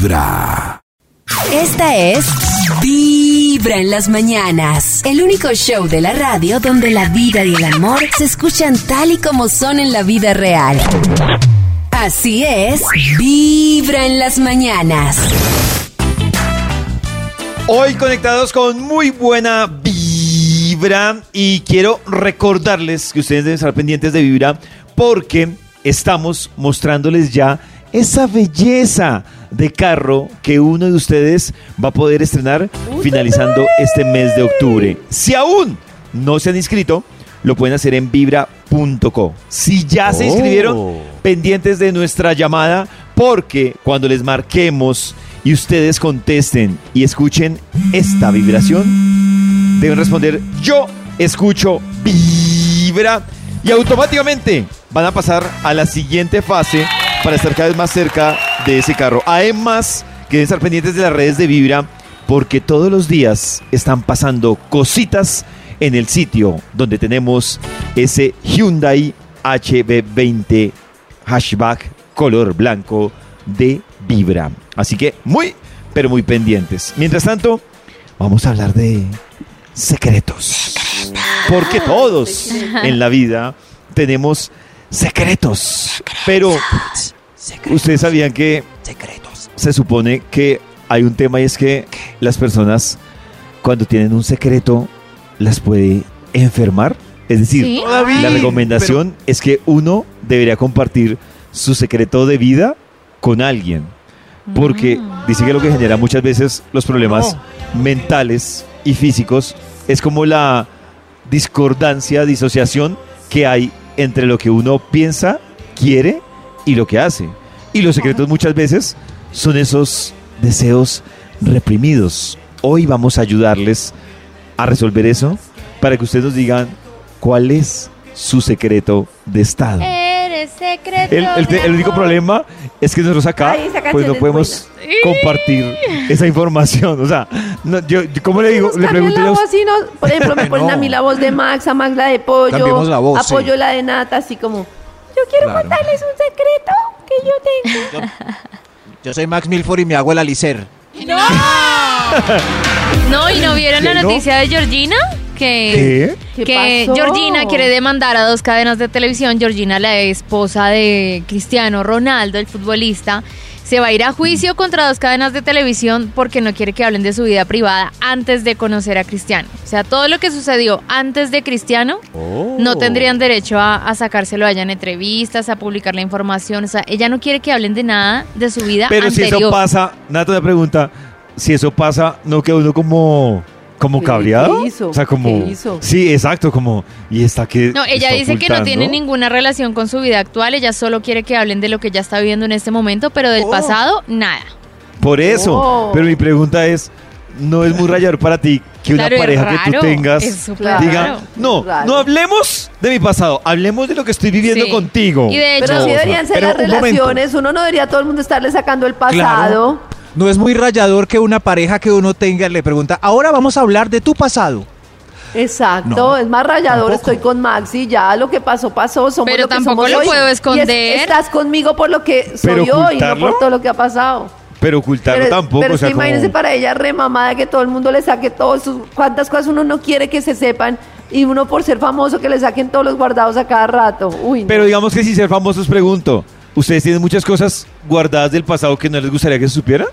Vibra. Esta es Vibra en las mañanas, el único show de la radio donde la vida y el amor se escuchan tal y como son en la vida real. Así es, Vibra en las mañanas. Hoy conectados con muy buena vibra y quiero recordarles que ustedes deben estar pendientes de vibra porque estamos mostrándoles ya esa belleza de carro que uno de ustedes va a poder estrenar finalizando este mes de octubre. Si aún no se han inscrito, lo pueden hacer en vibra.co. Si ya se inscribieron, pendientes de nuestra llamada, porque cuando les marquemos y ustedes contesten y escuchen esta vibración, deben responder yo escucho vibra y automáticamente van a pasar a la siguiente fase para estar cada vez más cerca de ese carro. Además, que deben estar pendientes de las redes de Vibra porque todos los días están pasando cositas en el sitio donde tenemos ese Hyundai HB20 hatchback color blanco de Vibra. Así que muy, pero muy pendientes. Mientras tanto, vamos a hablar de secretos. Porque todos en la vida tenemos secretos. Pero ustedes sabían que se supone que hay un tema y es que las personas cuando tienen un secreto las puede enfermar. Es decir, ¿Sí? la recomendación es que uno debería compartir su secreto de vida con alguien. Porque dice que lo que genera muchas veces los problemas mentales y físicos es como la discordancia, disociación que hay entre lo que uno piensa, quiere y lo que hace. Y los secretos muchas veces son esos deseos reprimidos. Hoy vamos a ayudarles a resolver eso para que ustedes nos digan cuál es su secreto de estado. Eres secreto. El, el- de el único problema es que nosotros acá Ay, pues no podemos buena. compartir esa información. O sea, no, yo, yo- ¿cómo le digo? Le pregunté la a voz. Por ejemplo, me ponen a mí la voz de Max, a Max la de Pollo, la voz, sí. apoyo la de Nata, así como, yo quiero Claro. contarles un secreto que yo tengo. Yo soy Max Milford y mi abuela Licer. No, ¿y no vieron la ¿Qué, no? noticia de Georgina? Que, ¿Qué? ¿Qué que pasó? Georgina quiere demandar a dos cadenas de televisión. Georgina, la esposa de Cristiano Ronaldo, el futbolista, se va a ir a juicio contra dos cadenas de televisión porque no quiere que hablen de su vida privada antes de conocer a Cristiano. O sea, todo lo que sucedió antes de Cristiano no tendrían derecho a, a sacárselo a ella en entrevistas, a publicar la información. O sea, ella no quiere que hablen de nada de su vida Pero si eso pasa, Nata una pregunta, si eso pasa, ¿no queda uno como, como ¿Qué- cabreado? qué hizo? O sea, como... ¿Qué hizo? Sí, exacto, como... ¿Y está que No, ella está dice que no tiene ninguna relación con su vida actual, ella solo quiere que hablen de lo que ella está viviendo en este momento, pero del Oh. pasado, nada. Por eso. Oh. Pero mi pregunta es, ¿no es muy rayador para ti que una Claro, pareja que tú tengas diga, raro. no, Raro. no hablemos de mi pasado, hablemos de lo que estoy viviendo Sí. contigo? Y de hecho, Pero No, sí deberían ser pero las un momento. relaciones, uno no debería a todo el mundo estarle sacando el pasado. No es muy rayador que una pareja que uno tenga le pregunta, ahora vamos a hablar de tu pasado. Exacto, No, es más rayador, tampoco. estoy con Maxi, ya lo que pasó, pasó, somos Pero lo que tampoco somos lo hoy. puedo Y es- esconder. estás conmigo por lo que soy Pero hoy, no ocultarlo. por todo lo que ha pasado. Pero ocultarlo Pero, tampoco, pero o es sea, que como- imagínense para ella re mamada que todo el mundo le saque todos sus cuántas cosas uno no quiere que se sepan y uno por ser famoso que le saquen todos los guardados a cada rato. Uy, no. Pero digamos que sin ser famosos pregunto, ¿ustedes tienen muchas cosas guardadas del pasado que no les gustaría que se supiera?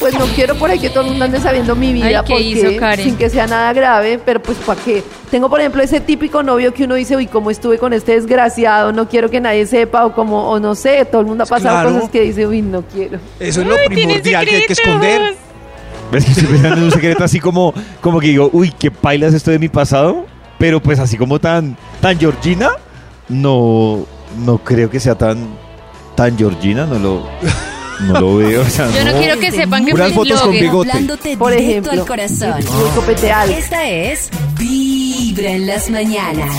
pues no quiero por ahí que todo el mundo ande sabiendo mi vida Ay, ¿qué porque hizo, Karen? sin que sea nada grave, pero pues para qué. Tengo por ejemplo ese típico novio que uno dice, "Uy, cómo estuve con este desgraciado, no quiero que nadie sepa" o como o no sé, todo el mundo ha pasado Claro. cosas que dice, "Uy, no quiero." Eso es lo primordial que hay que esconder. ¿Ves que estoy pensando en un secreto así como, como que digo, uy, qué pailas esto de mi pasado? Pero pues así como tan, tan Georgina, no, no creo que sea tan, tan Georgina, no lo, no lo veo. o sea, yo no no. quiero que sepan que fui fotos con bigote. Hablándote Por ejemplo, al corazón. Esta es Vibra en las mañanas.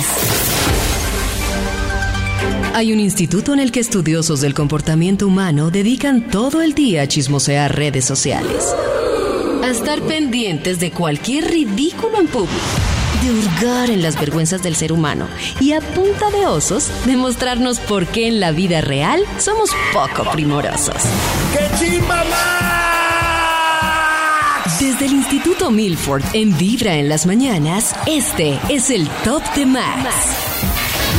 Hay un instituto en el que estudiosos del comportamiento humano dedican todo el día a chismosear redes sociales. A estar pendientes de cualquier ridículo en público. De hurgar en las vergüenzas del ser humano. Y a punta de osos, demostrarnos por qué en la vida real somos poco primorosos. ¡Qué chimba Desde el Instituto Milford en Vibra en las mañanas, este es el Top de Max.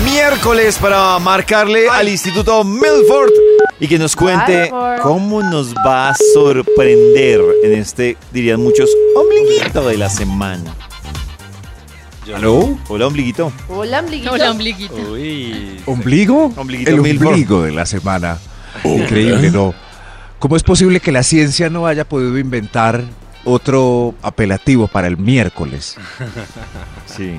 Miércoles para marcarle al Instituto Milford y que nos cuente cómo nos va a sorprender en este, dirían muchos, ombliguito de la semana. ¿Aló? Hola, ombliguito. Hola, amiguito. Hola, ombliguito. Uy. ¿Ombligo? Ombliguito el Milford. ombligo de la semana. Increíble, ¿no? ¿Cómo es posible que la ciencia no haya podido inventar otro apelativo para el miércoles? Sí,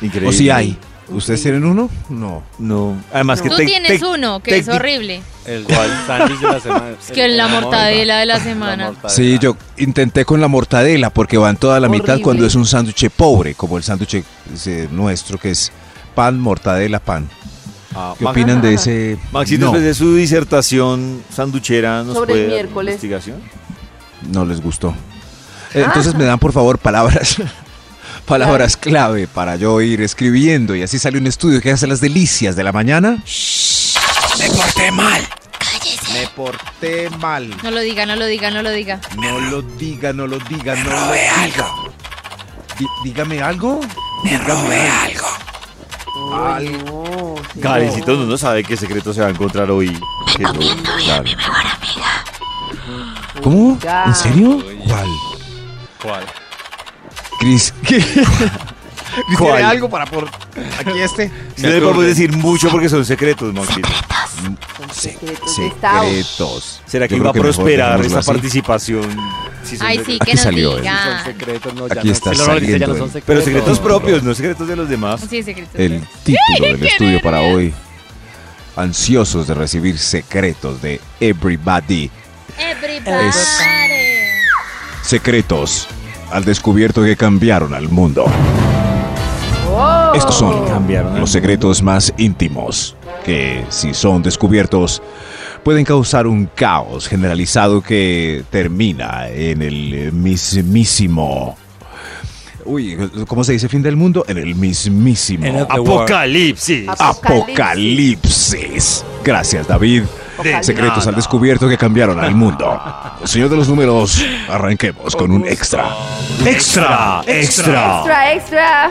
increíble. ¿O si hay? ¿Ustedes tienen uno? No. No, además que Tú te- tienes te- uno que es horrible. El sándwich de la semana. Es que la mortadela de la semana. Sí, yo intenté con la mortadela porque van toda la mitad Horrible. cuando es un sándwich pobre, como el sándwich eh, nuestro que es pan, mortadela, pan. Ah, ¿Qué opinan de ese? Maxito, no, después de su disertación sanduchera, ¿nos Sobre el puede dar miércoles. investigación? no les gustó. Eh, Entonces me dan por favor palabras, palabras clave para yo ir escribiendo y así sale un estudio que hace las delicias de la mañana. Me porté mal. Me porté mal. No lo diga, no lo diga, no lo diga. No lo diga, no lo diga, no lo diga. Di- dígame algo. Dígame algo. Algo. No, sí, Karencito no, no sabe qué secreto se va a encontrar hoy. Que no- claro. ¿Cómo? Ya. ¿En serio? ¿Cuál? ¿Cuál? Cris, ¿qué? ¿Cuál? ¿Tiene algo para por aquí este? No le podemos decir mucho porque son secretos, Maxito. son secretos de Estado. Secretos. ¿Será que Yo va a mejor prosperar esta así. participación? Si son Ay, secretos. sí, Aquí que nos salió, Son diga. secretos, no, ya Aquí no. está el horror dice, ya no saliendo son el- secretos. Pero secretos propios, no secretos de los demás. Sí, secretos. El título del estudio para hoy. Ansiosos de recibir secretos de everybody. Everybody. Secretos al descubierto que cambiaron al mundo. Oh. Estos son Cambiaron los secretos más íntimos que, si son descubiertos, pueden causar un caos generalizado que termina en el mismísimo. Uy, ¿cómo se dice fin del mundo? En el mismísimo Apocalipsis. apocalipsis. Gracias, David. De Secretos nada. al descubierto que cambiaron al mundo. Señor de los números, arranquemos con un extra. Extra, extra. Extra, extra.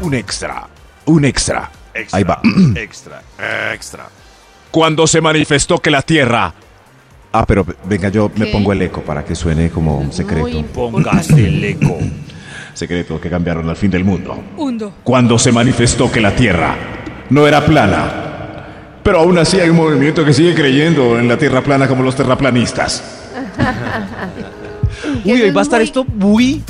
Un extra. Un extra. Ahí va. Extra, extra. Cuando se manifestó que la Tierra... Ah, pero venga, yo me ¿Qué? pongo el eco para que suene como un secreto. Muy Póngase el eco. Secreto que cambiaron al fin del mundo. Hundo. Cuando se manifestó que la Tierra no era plana. Pero aún así hay un movimiento que sigue creyendo en la Tierra plana como los terraplanistas. Uy, hoy va a estar muy- esto muy,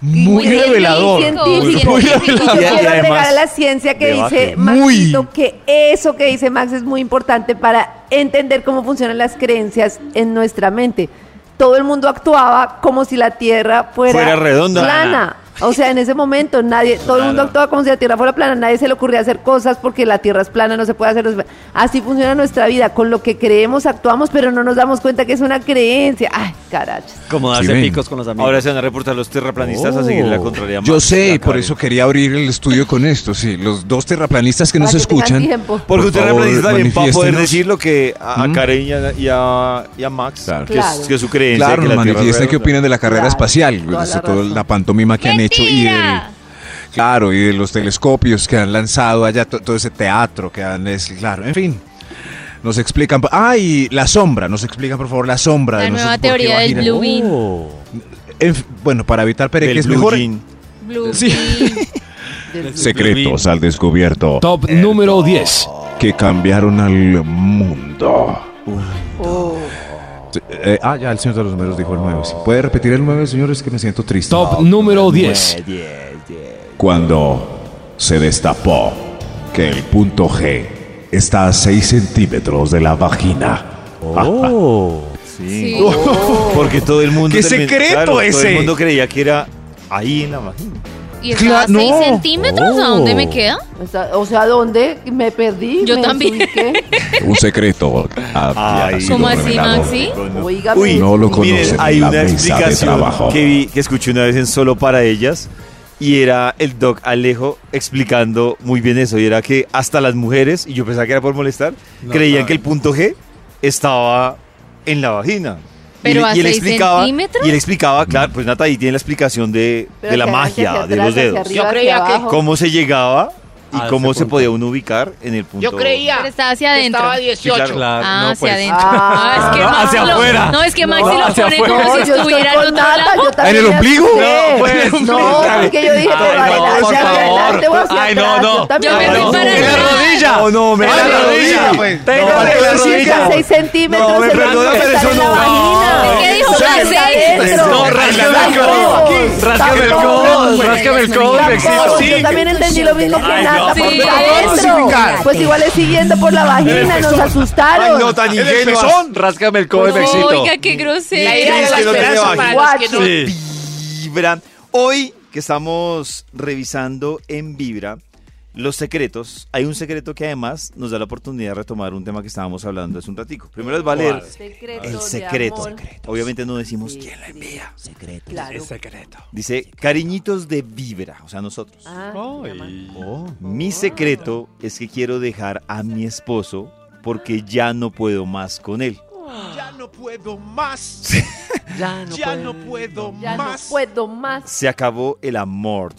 muy Muy revelador. científico. Muy Y yo revelador. quiero Y además, agregar a la ciencia que debate. dice Muy. Maxito que eso que dice Max es muy importante para entender cómo funcionan las creencias en nuestra mente. Todo el mundo actuaba como si la Tierra fuera, Fuera redonda. plana. O sea, en ese momento nadie, todo el mundo actuaba como si la Tierra fuera plana, nadie se le ocurría hacer cosas porque la Tierra es plana, no se puede hacer. Así funciona nuestra vida, con lo que creemos actuamos, pero no nos damos cuenta que es una creencia. Ay, carachos. Como darse picos con los amigos. Ahora se van a reportar los terraplanistas a seguir la contraria. Yo sé, por eso quería abrir el estudio con esto. Sí, los dos terraplanistas que nos que escuchan. Porque un Por terraplanista también va a poder decir lo que a, a ¿Mm? Karen y a, y a- y a Max, Claro. que, es, Claro. que es su creencia. Claro, que nos la manifiesten qué opinan de la carrera Claro, espacial, la toda razón. la pantomima que han hecho y claro, y de los telescopios que han lanzado allá, to- todo ese teatro que han, es, claro, en fin. Nos explican, ah, y la sombra, nos explican por favor la sombra La de nueva nosotros, teoría del. Blue Bean. Oh. En bueno, para evitar pereques, Blue mejor Jean. Blue Sí. Secretos al descubierto Top número 10. que cambiaron al mundo. Oh. Eh, ah, ya el señor de los números dijo el 9. ¿Sí ¿Puede repetir el 9, señores? Que me siento triste. Top número 10. Cuando se destapó que el punto G está a 6 centímetros de la vagina. Oh. Sí. Sí. Porque todo el mundo. ¡Qué secreto claro, Todo ese! el mundo creía que era ahí en la vagina. ¿Y estaba a Cla- 6 no. centímetros? ¿A dónde me queda? O sea, o sea, ¿dónde? Me perdí. Yo me también. desubiqué. Un secreto. había Ay, sido ¿Cómo así, revelado. Maxi? Oiga, Uy, no lo Miren, conocen hay en la una mesa de explicación trabajo. que vi, que escuché una vez en Solo para ellas y era el doc Alejo explicando muy bien eso y era que hasta las mujeres, y yo pensaba que era por molestar, creían que el punto G estaba en la vagina. Pero y, a y él seis explicaba, centímetros. y él explicaba, claro, pues Nata ahí tiene la explicación de, la magia de los dedos. arriba, Yo creía que-. Cómo se llegaba y A cómo se podía uno ubicar en el punto. Yo creía Pero estaba hacia adentro. estaba a 18. claro. Claro, Ah, no, hacia pues. adentro. Ah, Ah, es que no, Max hacia lo- afuera. No, es que Max No, sí lo hacia pone afuera. como No, si estuviera en otro lado. ¿En el ombligo? No, pues, No, porque yo dije, pero hacia adelante o hacia Ay, no, no. Yo me fui para En la atrás. rodilla. No, no, me da la la rodilla. pues. Tengo No, la rodilla. rodilla. 6 centímetros. No, me el perdona, pero eso no. ¿Qué dijo adentro. No, ráscame el codo. Ráscame el codo. Ráscame el codo. Yo también entendí lo mismo que Nata, no, sí, adentro. Pues igual es siguiendo por la vagina, nos asustaron. Ay, no, tan ingenuas. Ráscame el codo, Mexito. Oiga, qué La idea grosero. de la es que no tiene esperanza vagina. para los que no... Sí. Vibra. Hoy que estamos revisando en Vibra los secretos, hay un secreto que además nos da la oportunidad de retomar un tema que estábamos hablando hace un ratico. Primero les va a leer Secreto el secreto. Obviamente no decimos Sí, quién la sí. envía. Claro. Es secreto. Dice, cariñitos de Vibra, o sea, nosotros. Ah, Ay. Mi secreto es que quiero dejar a mi esposo porque ya no puedo más con él. Ya no puedo más. Ya no, Ya no puedo ya no puedo más. Se acabó el amor.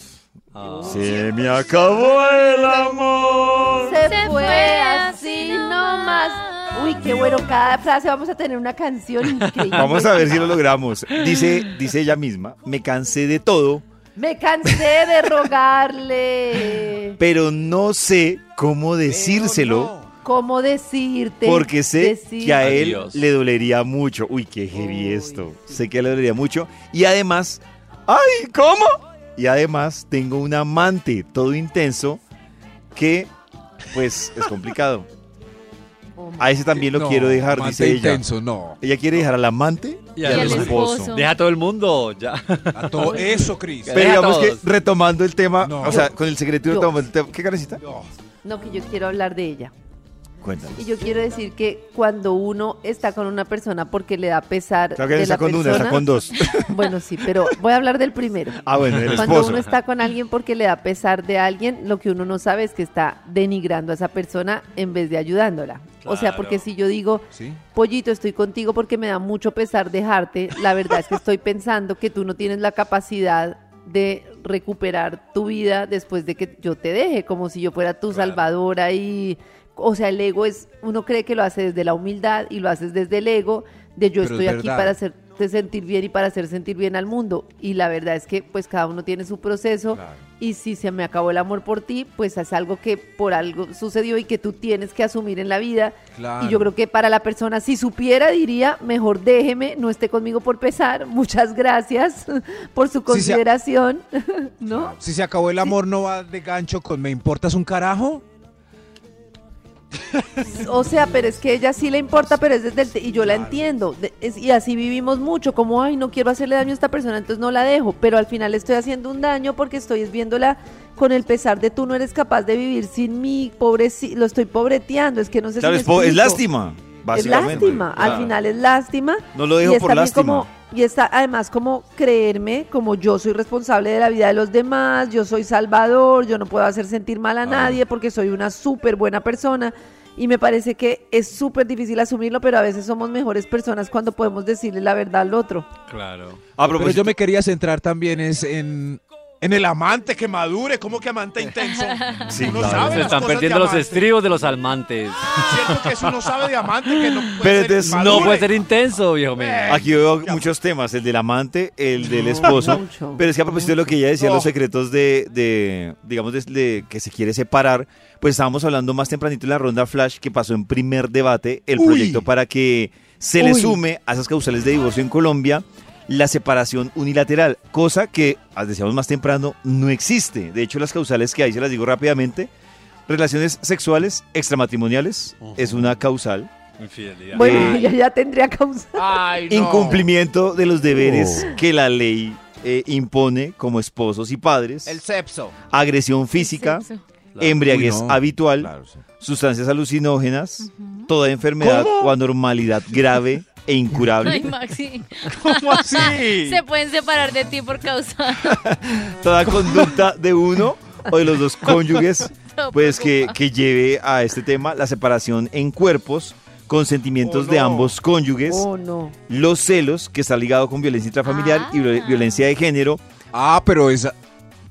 Se me acabó el amor. Se, Se fue fue así así nomás. Uy, qué bueno. Cada frase vamos a tener una canción increíble. Vamos a ver si lo logramos. Dice, dice ella misma, me cansé de todo, Me cansé de rogarle. pero no sé cómo decírselo ¿Cómo decirte? porque sé Decir- que a él Adiós. le dolería mucho. Uy, qué heavy Uy, esto. sí. Sé que le dolería mucho. Y además, ¡ay, cómo! Y además tengo un amante todo intenso que, pues, es complicado. A ese también lo No, quiero dejar, dice ella. intenso, no. Ella quiere dejar al amante Y y al esposo. esposo. Deja a todo el mundo, ya. A todo eso, Cris. Pero digamos que retomando el tema, No. o sea, con el secreto retomando el tema. ¿Qué carecita? No, que yo quiero hablar de ella. Cuéntanos. Y yo quiero decir que cuando uno está con una persona porque le da pesar Claro que no de está la con persona, una, está con dos. Bueno, sí, pero voy a hablar del primero. Ah, bueno, el Cuando esposo. uno está con alguien porque le da pesar de alguien, lo que uno no sabe es que está denigrando a esa persona en vez de ayudándola. O sea, porque si yo digo, ¿Sí? Pollito, estoy contigo porque me da mucho pesar dejarte, la verdad es que estoy pensando que tú no tienes la capacidad de recuperar tu vida después de que yo te deje, como si yo fuera tu salvadora y... O sea, el ego es, uno cree que lo hace desde la humildad y lo haces desde el ego, de yo Pero es estoy aquí para hacerte sentir bien y para hacer sentir bien al mundo. Y la verdad es que pues cada uno tiene su proceso y si se me acabó el amor por ti, pues es algo que por algo sucedió y que tú tienes que asumir en la vida. Claro. Y yo creo que para la persona, si supiera, diría, mejor déjeme, no esté conmigo por pesar. Muchas gracias por su Sí, sí. consideración. ¿No? Si se acabó el amor, no va de gancho con me importas un carajo. O sea, pero es que ella sí le importa, pero es desde el... te- y yo la entiendo. de- es- y así vivimos mucho, como, ay, no quiero hacerle daño a esta persona, entonces no la dejo. Pero al final estoy haciendo un daño porque estoy viéndola con el pesar de tú no eres capaz de vivir sin mí, pobre, lo estoy pobreteando, es que no sé Claro, si es, me es lástima. Es lástima, al Claro. final es lástima. No lo y dejo es por lástima. Como, y está además como creerme, como yo soy responsable de la vida de los demás, yo soy salvador, yo no puedo hacer sentir mal a nadie porque soy una súper buena persona. Y me parece que es súper difícil asumirlo, pero a veces somos mejores personas cuando podemos decirle la verdad al otro. Claro. A Pero propósito, yo me quería centrar también es en, En el amante que madure, ¿cómo que amante intenso? Sí, uno claro. sabe Se las están cosas perdiendo de los estribos de los amantes. Cierto que eso uno sabe de amante que no puede Pero ser no No puede intenso, viejo mío. Aquí veo muchos temas, el del amante, el del esposo. mucho, pero es que a propósito de lo que ella decía, No. los secretos de, de digamos, de, de que se quiere separar, pues estábamos hablando más tempranito en la ronda Flash que pasó en primer debate, el Uy. proyecto para que se le sume a esas causales de divorcio en Colombia la separación unilateral, cosa que, as decíamos más temprano, no existe. De hecho, las causales que hay, se las digo rápidamente, relaciones sexuales extramatrimoniales es una causal. Infidelidad. Bueno, Eh, ya tendría causa. Ay, no. incumplimiento de los deberes que la ley eh, impone como esposos y padres, El sepso. agresión física, embriaguez Uy, no. habitual, Claro, sí. sustancias alucinógenas, toda enfermedad o anormalidad grave e incurable, Ay, Maxi. ¿Cómo así? Se pueden separar de ti por causa. toda conducta de uno o de los dos cónyuges, pues que, que lleve a este tema la separación en cuerpos con sentimientos Oh, de ambos cónyuges, Oh, no. los celos, que está ligado con violencia intrafamiliar y Ah. violencia de género. Ah, pero esa.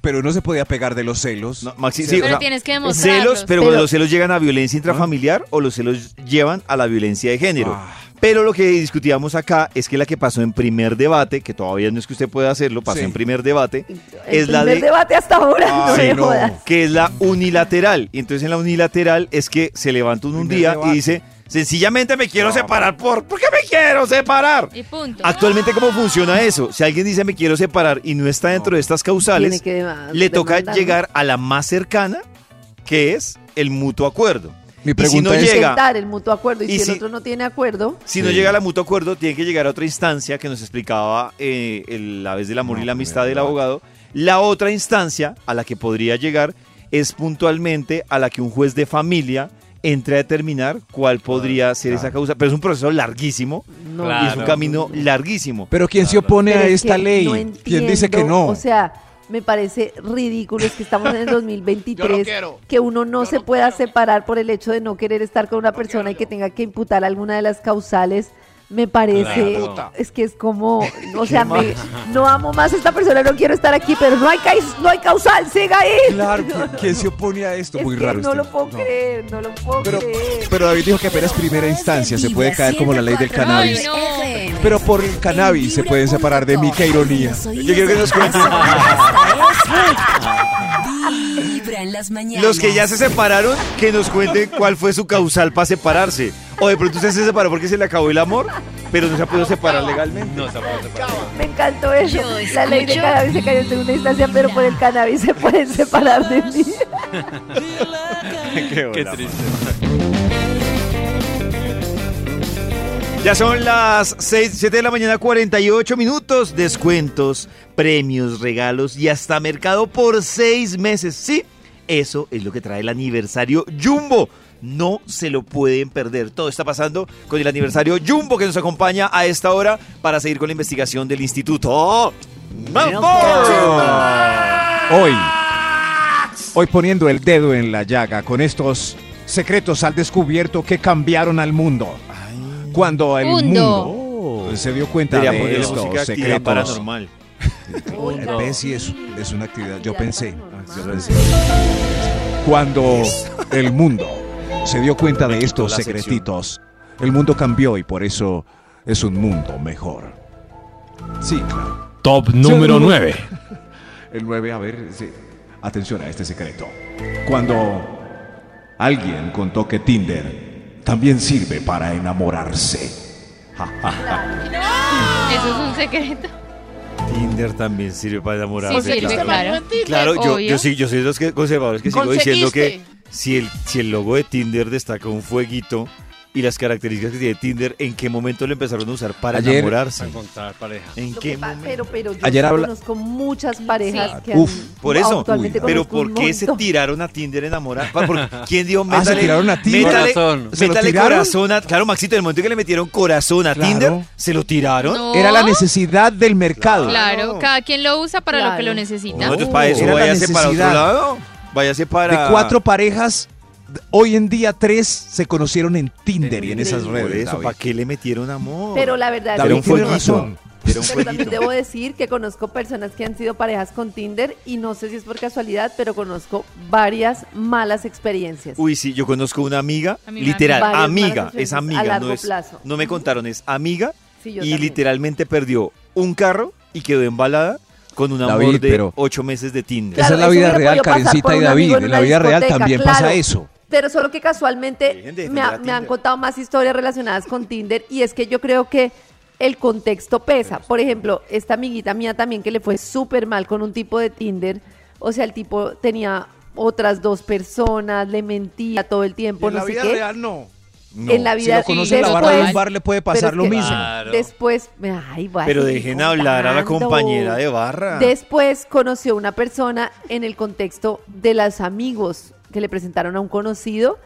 Pero no se podía pegar de los celos. No, Maxi, sí, Pero o sea, tienes que demostrarlos. celos, pero, Pero- los celos llegan a violencia intrafamiliar o los celos llevan a la violencia de género. Ah. Pero lo que discutíamos acá es que la que pasó en primer debate, que todavía no es que usted pueda hacerlo, pasó Sí. en primer debate, El es la primer de debate hasta ahora, no Ay, me no. jodas. que es la unilateral. Y entonces en la unilateral es que se levanta uno un Primer día debate. y dice, sencillamente me quiero No. separar por... ¿Por qué me quiero separar? Y punto. Actualmente, ¿cómo funciona eso? Si alguien dice me quiero separar y no está dentro de estas Tiene causales, le toca llegar a la más cercana, que es el mutuo acuerdo. Mi Y si pregunta no es. llega- el mutuo acuerdo y, Y si, si- el otro no tiene acuerdo, Si no Sí. llega a la mutuo acuerdo, tiene que llegar a otra instancia que nos explicaba eh, el- la vez del amor No, y la amistad del abogado. La otra instancia a la que podría llegar es puntualmente a la que un juez de familia entre a determinar cuál podría ser esa causa. Pero es un proceso larguísimo no. Claro. y es un camino larguísimo. Pero ¿quién se opone Pero a es esta que ley? no ¿Quién dice que no? O sea, me parece ridículo, es que estamos en el Yo 2023, no quiero. que uno no Yo se no pueda quiero. separar por el hecho de no querer estar con una persona y que tenga que imputar alguna de las causales. Me parece, Claro. es que es como, o sea, me- no amo más a esta persona, no quiero estar aquí, pero no hay, no hay causal, siga ahí. Claro, ¿quién- ¿quién se opone a esto? Es Muy que raro. no este- lo puedo no. creer, no lo puedo Pero, creer. pero David dijo que apenas primera instancia se puede caer como la ley del cannabis. Ay, no. Pero por el cannabis se pueden separar de mí, qué ironía. Yo quiero que nos cuenten. Vibra en las mañanas. Los que ya se separaron, que nos cuenten cuál fue su causal para separarse. O de pronto usted se separó porque se le acabó el amor, pero no se ha podido separar legalmente. No se puede separar. Me encantó eso. Yo La ley de escucho cannabis se cayó en segunda instancia, pero por el cannabis se pueden separar de mí. Qué triste. Ya son las 6, 7 de la mañana, 48 minutos. Descuentos, premios, regalos y hasta mercado por seis meses. Sí, eso es lo que trae el aniversario Jumbo. No se lo pueden perder. Todo está pasando con el aniversario Jumbo que nos acompaña a esta hora para seguir con la investigación del Instituto. Hoy, hoy poniendo el dedo en la llaga con estos secretos al descubierto que cambiaron al mundo. Cuando el Mundo. se dio cuenta de estos secretos. paranormal. Es, es una actividad. Pensé. yo pensé. Cuando el mundo se dio cuenta de estos secretitos, el mundo cambió y por eso es un mundo mejor. Sí, claro. Top número 9. El 9, a ver, sí. atención a este secreto. Cuando alguien contó que Tinder también sirve para enamorarse. Ja, ja, ja. Eso es un secreto. Tinder también sirve para enamorarse. Sí, sirve, claro. claro. Claro, yo, yo sí, yo soy de los que, conservadores que sigo diciendo que. Si el, si el logo de Tinder destaca un fueguito y las características que tiene Tinder, ¿en qué momento lo empezaron a usar para Ayer- enamorarse? Para encontrar pareja. ¿En qué pa- momento? pero, pero yo Ayer habla- conozco muchas parejas Sí. que Uf, han- Por eso, actualmente pero ¿por qué se montón. tiraron a Tinder enamorar? ¿Quién dijo Ah, se métale, tiraron a Tinder. métale- Corazón. ¿Se métale tiraron? corazón a... Claro, Maxito, en el momento en que le metieron corazón a Claro. Tinder, ¿se lo tiraron? No. Era la necesidad del mercado. Claro, cada quien lo usa para lo que lo necesita. No, entonces Oh, para eso váyase para otro lado. Váyase para... De cuatro parejas, hoy en día tres se conocieron en Tinder y en esas Por redes. eso. ¿para qué le metieron amor? Pero la verdad David un que tiene razón. Un Pero también debo decir que conozco personas que han sido parejas con Tinder y no sé si es por casualidad, pero conozco varias malas experiencias. Uy, sí, yo conozco una amiga, literal, amiga, es amiga, a largo no es, plazo. no me contaron, es amiga Sí, yo y también. literalmente perdió un carro y quedó embalada con un amor David, de pero- ocho meses de Tinder. Claro, Esa es la vida real, Karencita y David. en la vida real también claro. pasa eso. Pero solo que casualmente de me, ha- me han contado más historias relacionadas con Tinder y es que yo creo que el contexto pesa. Por ejemplo, esta amiguita mía también que le fue súper mal con un tipo de Tinder. O sea, el tipo tenía otras dos personas, le mentía todo el tiempo, en no la sé vida qué. real no. En la Si vida lo conoce en la después- barra de un bar le puede pasar es lo que mismo. Claro. Después, ay, voy a Pero dejen hablar a la compañera de barra. Después conoció una persona en el contexto de los amigos que le presentaron a un conocido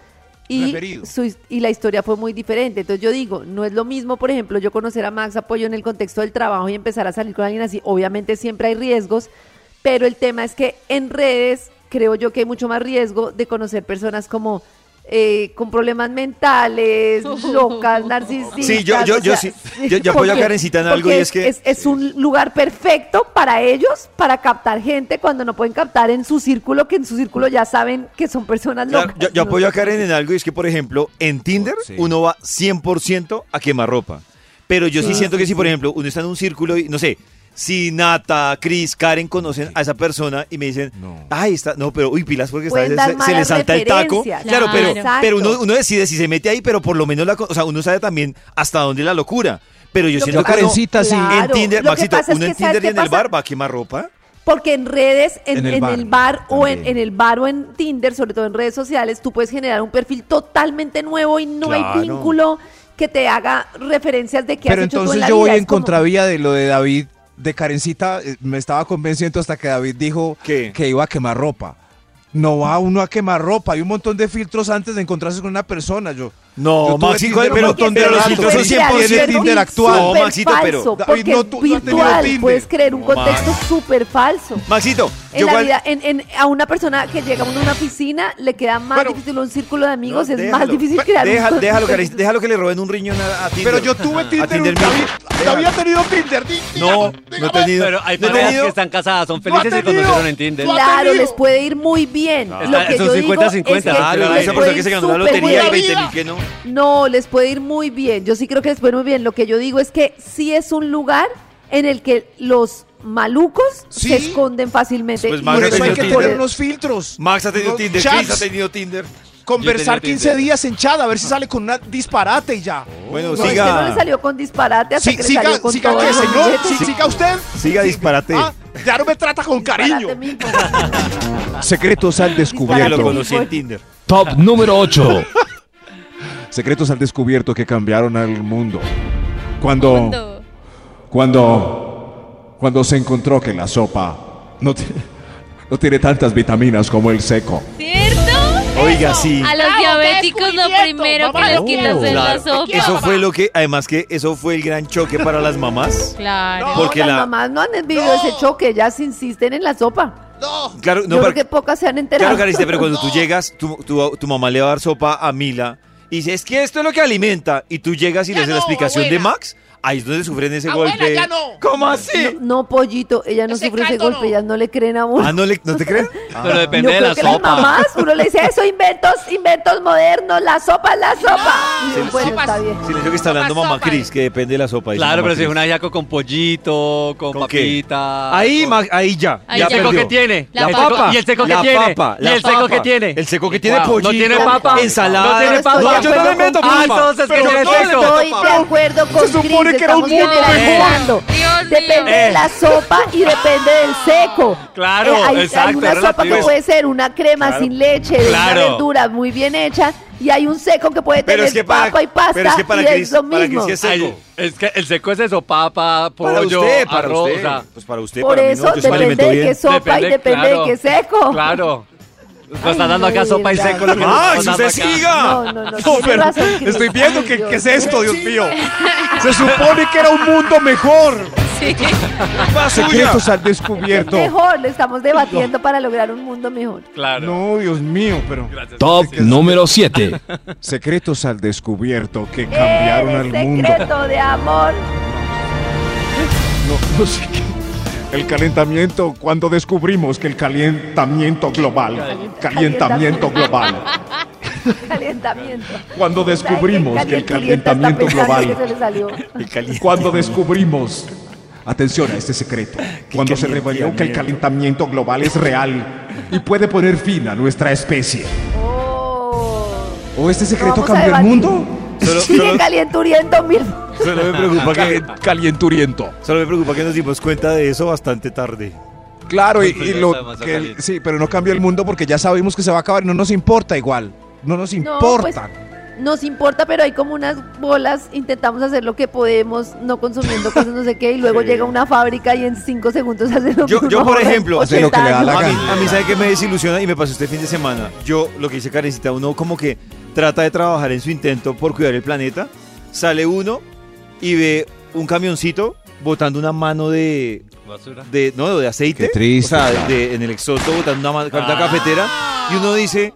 y, su y la historia fue muy diferente. Entonces yo digo, no es lo mismo, por ejemplo, yo conocer a Max Apoyo en el contexto del trabajo y empezar a salir con alguien así. Obviamente siempre hay riesgos, pero el tema es que en redes creo yo que hay mucho más riesgo de conocer personas como eh, con problemas mentales, locas, narcisistas. Sí, yo- yo- o yo sea, sí. Yo- yo apoyo a Karencita en algo y es que- Es, es un lugar perfecto para ellos, para captar gente cuando no pueden captar en su círculo, que en su círculo ya saben que son personas Claro, locas. yo, apoyo a Karen en algo y es que, por ejemplo, en Tinder Sí. uno va 100% a quemar ropa. Pero yo sí, siento que si, por ejemplo, uno está en un círculo y, no sé, si Nata, Chris, Karen conocen a esa persona y me dicen, No. ay, está, no, pero uy, pilas porque está, Pueden se, le salta el taco. Claro, pero, pero uno, decide si se mete ahí, pero por lo menos la, o sea, uno sabe también hasta dónde es la locura. Pero yo Lo siento que uno- Karencita, sí. Claro. en Tinder, Lo que Maxito, uno en que, ¿sabes Tinder y en el bar va a quemar ropa. Porque en redes, en, En el en bar el bar o en, el bar o en Tinder, sobre todo en redes sociales, tú puedes generar un perfil totalmente nuevo y no hay vínculo que te haga referencias de qué Pero has hecho tú en entonces la yo voy en como- contravía de lo de David, de Karencita. eh, Me estaba convenciendo hasta que David dijo ¿Qué? que iba a quemar ropa. No va uno a quemar ropa. Hay un montón de filtros antes de encontrarse con una persona. Yo, No, yo tuve Maxi, Tinder pero- un montón de pero los filtros son Tiene 100% Tinder actual. No, Maxito, pero- David, porque no, tú- tú has tenido virtual, Tinder. puedes creer un No, contexto súper falso. Maxito, En la igual- vida, en, en- a una persona que llega a una oficina le queda más Pero- difícil un círculo de amigos, No, es déjalo. más difícil crear un Deja- contexto. déjalo, Karencita, déjalo que le roben un riñón a, a Tinder. Pero yo tuve Tinder. Tinder David, Music. David ha tenido Tinder. No, dígame, no he tenido. Pero hay no tenido- que están casadas, son No felices y tenido. conocieron en Tinder. No Claro, tenido. les puede ir muy bien. Está- Lo que son yo 50-50, digo es que Claro, esa persona que se ganó la lotería y bien. 20 mil que no. No, les puede ir muy bien. Yo sí creo que les puede ir muy bien. Lo que yo digo es que sí es un lugar en el que los malucos Sí. se esconden fácilmente. Pues Por ha eso hay que Tinder. tener unos filtros. Max ha tenido Tinder, chats, Chris ha tenido Tinder. Conversar Yo he tenido 15 Tinder. días en chat, a ver si sale con una disparate y ya. Bueno, No, es que no siga. le salió con disparate hasta Sí, que le siga, salió con siga todo que el señor, sí, siga usted. Siga disparate. Ah, ya no me trata con cariño. Secretos al Porque lo descubierto. conocí en Tinder. Top número 8. Secretos al descubierto que cambiaron al mundo. Cuando. Cuando, cuando se encontró que la sopa no, no tiene tantas vitaminas como el seco. ¿Cierto? Oiga, sí. A los diabéticos lo primero que les quitas es la Claro. sopa. Eso fue lo que, además que eso fue el gran choque para las mamás. Claro. No, Porque las la- mamás no han vivido No. ese choque, ellas insisten en la sopa. No. Claro, Yo no, creo pero, que pocas se han enterado. claro, Karencita, pero cuando tú llegas, tu, tu, tu mamá le va a dar sopa a Mila y dice, es que esto es lo que alimenta, y tú llegas y Ya le haces la no, explicación de abuela. Max, ahí es donde sufren ese Abuela, golpe. ya no. ¿Cómo así? No, no, pollito, ella no Ese sufre ese golpe, no. ellas no le creen a uno. Ah, ¿no, le, ¿no te crees? Pero depende Yo de creo la que las sopa. mamás, uno le dice eso, inventos, inventos modernos, la sopa es la sopa. Yo, bueno, sopas. está bien. Silencio que está hablando Sopa, mamá sopa. Cris, que depende de la sopa. Claro, pero si es un ajiaco con pollito, con, ¿Con qué? papita. Ahí, con- ahí ya. Ahí ¿Y el seco que tiene? La La ¿Y el seco- papa. ¿Y el seco que la tiene? papa, ¿Y el seco papa. que tiene? El seco que tiene pollito. ¿No tiene papa? Ensalada. ¿No tiene papa? Yo no le meto con Ah, papa. entonces, ¿qué seco? meto Estoy papa. de acuerdo con supone que era un. Dios Depende mío. de la sopa y depende del seco. Eh, Claro, hay, exacto, Hay una sopa relativo. que puede ser una crema Claro. sin leche, de Claro. una verdura muy bien hecha, y hay un seco que puede Pero tener es que para- papa y pasta, pero es que para y es lo para mismo. sí es seco. Ay, es que el seco es eso, papa, Para pollo, usted, para arroz, usted. o sea, Pues para usted, Por para mí eso no, yo depende de qué sopa y depende claro, de qué seco. Claro. Nos está Ay, dando no, acá sopa y seco lo Max, usted siga. No, no, no, No, pero estoy viendo que, qué es esto, Dios mío. Se supone que era un mundo mejor. Secretos al Es descubierto. mejor, le estamos debatiendo para lograr un mundo mejor. Claro. No, Dios mío, pero. Gracias. Top número 7. Secretos al descubierto que cambiaron El al mundo. secreto de amor. No, no sé qué. El calentamiento, cuando descubrimos que el calentamiento global, calentamiento global, Calentamiento. cuando descubrimos que el calentamiento global, cuando descubrimos, atención a este secreto, cuando se reveló que el calentamiento global es real y puede poner fin a nuestra especie. Oh. ¿O este secreto cambió el mundo? Solo, Sigue solo- calenturiento mil. solo me preocupa que, Calienturiento. solo me preocupa que nos dimos cuenta de eso bastante tarde. Claro, y, Pues y ya lo demasiado que caliente. sí, pero no cambia el mundo porque ya sabemos que se va a acabar y no nos importa igual. No nos No, importa. pues, nos importa, pero hay como unas bolas, intentamos hacer lo que podemos, no consumiendo cosas, no sé qué, y luego llega una fábrica y en cinco segundos hace lo Yo- que yo, uno por en ejemplo, hace lo que le da 80 la a, mí, gana. a mí, ¿sabe qué me desilusiona? Y me pasó este fin de semana. Yo, lo que dice Karencita, uno como que trata de trabajar en su intento por cuidar el planeta. Sale uno y ve un camioncito botando una mano de, Basura. de no, de aceite. Qué triste. O sea, de- en el exhausto botando una, mano, una Ah. cafetera. Y uno dice,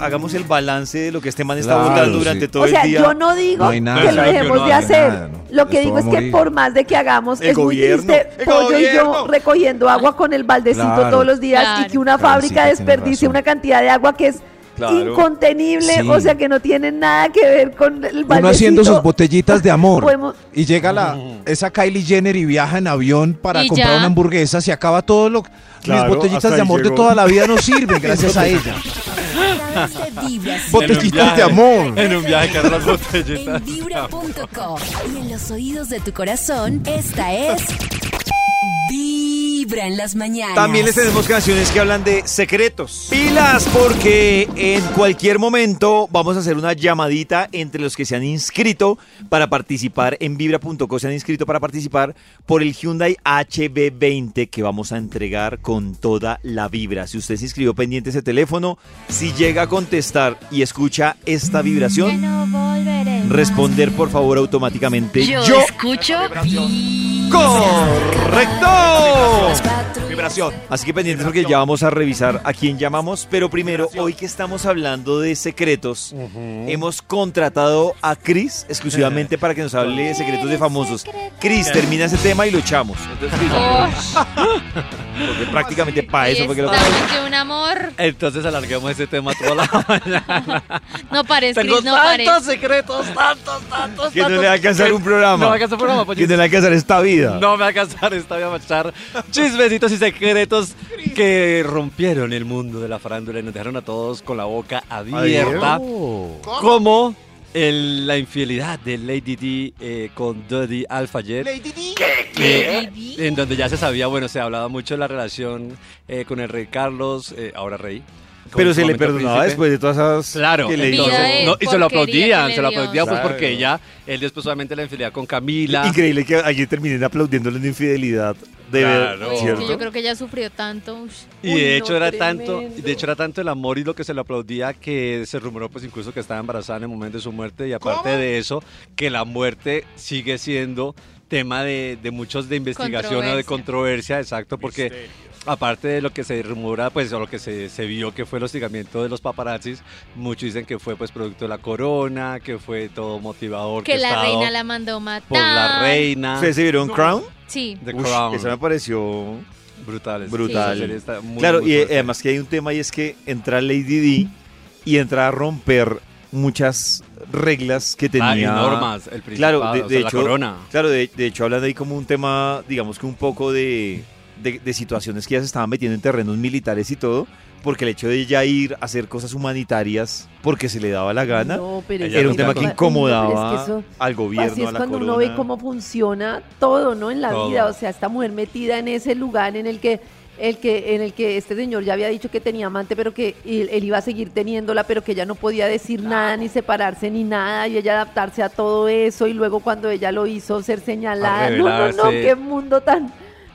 hagamos el balance de lo que este man está Claro, votando sí. durante todo O sea, el día. yo no digo No hay nada. que lo dejemos no de hacer. nada, no. Lo que Esto digo es que por más de que hagamos, El es gobierno, muy triste. el Pollo y yo recogiendo agua con el baldecito Claro. todos los días y que una Claro, sí fábrica desperdicie una cantidad de agua que es Claro. incontenible, Sí. o sea que no tiene nada que ver con el. Uno haciendo sus botellitas de amor. Podemos- Y llega la esa Kylie Jenner y viaja en avión para Y comprar ya. una hamburguesa. Se acaba todo lo. Claro, mis botellitas de amor de toda la vida no sirven gracias a ella. Botellitas de amor. En un viaje cargar las botellitas. en vibra.com y en los oídos de tu corazón, esta es Vibra en las mañanas. También les tenemos canciones que hablan de secretos. Pilas, porque en cualquier momento vamos a hacer una llamadita entre los que se han inscrito para participar en vibra.co. Se han inscrito para participar por el Hyundai HB20 que vamos a entregar con toda la vibra. Si usted se inscribió pendiente ese teléfono, si llega a contestar y escucha esta vibración, responder por favor automáticamente. Yo, Yo escucho ¡Correcto! Vibración. Así que pendientes porque ya vamos a revisar a quién llamamos. Pero primero, hoy que estamos hablando de secretos, hemos contratado a Chris exclusivamente para que nos hable de secretos de famosos. Chris, termina ese tema y lo echamos. Entonces, Chris, porque prácticamente para eso fue que lo de un amor. Entonces alarguemos ese tema toda la mañana. No pares, Tengo Cris, no pares. tantos secretos, tantos, tantos, Que no tantos. le va a alcanzar un programa. No va a alcanzar un programa, Que pollito. no le va a alcanzar esta vida. No me va a alcanzar esta voy a echar chismecitos y secretos que rompieron el mundo de la farándula y nos dejaron a todos con la boca abierta. Como el- la infidelidad de Lady D eh, con Dodie Alfayet. Eh, en donde ya se sabía, bueno, se hablaba mucho de la relación eh, con el rey Carlos, eh, ahora rey. Pero se le perdonaba príncipe. después de todas esas. Claro, que le hizo. Vida de no, y se lo aplaudían, se lo aplaudían pues Claro. porque ella, él después solamente la infidelidad con Camila. Increíble que alguien termine aplaudiéndole una infidelidad. De Claro. es ¿cierto? que yo creo que ella sufrió tanto. Y de no, hecho era tanto, tremendo. de hecho era tanto el amor y lo que se le aplaudía que se rumoró pues incluso que estaba embarazada en el momento de su muerte y aparte de eso que la muerte sigue siendo tema de, de muchos de investigación o de Controversia. controversia, exacto, porque aparte de lo que se rumora, pues o lo que se, se vio que fue el hostigamiento de los paparazzis, muchos dicen que fue pues producto de la corona, que fue todo motivador, Que la estaba reina la mandó matar. por la reina, ¿Ustedes se vieron Crown? Sí. The Ush, Crown, Eso me pareció brutal, brutal. está muy, claro, muy y eh, fuerte. además que hay un tema y es que entra Lady D y entra a romper muchas reglas que tenía. Ah, y normas, el Claro, principado, de, o de sea, la hecho, corona. claro, de, de hecho hablan ahí como un tema, digamos que un poco de, de, de situaciones que ya se estaban metiendo en terrenos militares y todo, porque el hecho de ella ir a hacer cosas humanitarias porque se le daba la gana, No, pero era un tema que no, incomodaba pero es que eso- al gobierno, Así es a la cuando corona. uno ve cómo funciona todo, ¿no? En la Todo. vida, o sea, esta mujer metida en ese lugar en el que el que en el que este señor ya había dicho que tenía amante, pero que él, él iba a seguir teniéndola, pero que ella no podía decir nada ni separarse ni nada y ella adaptarse a todo eso y luego cuando ella lo hizo ser señalada, no, no, no, qué mundo tan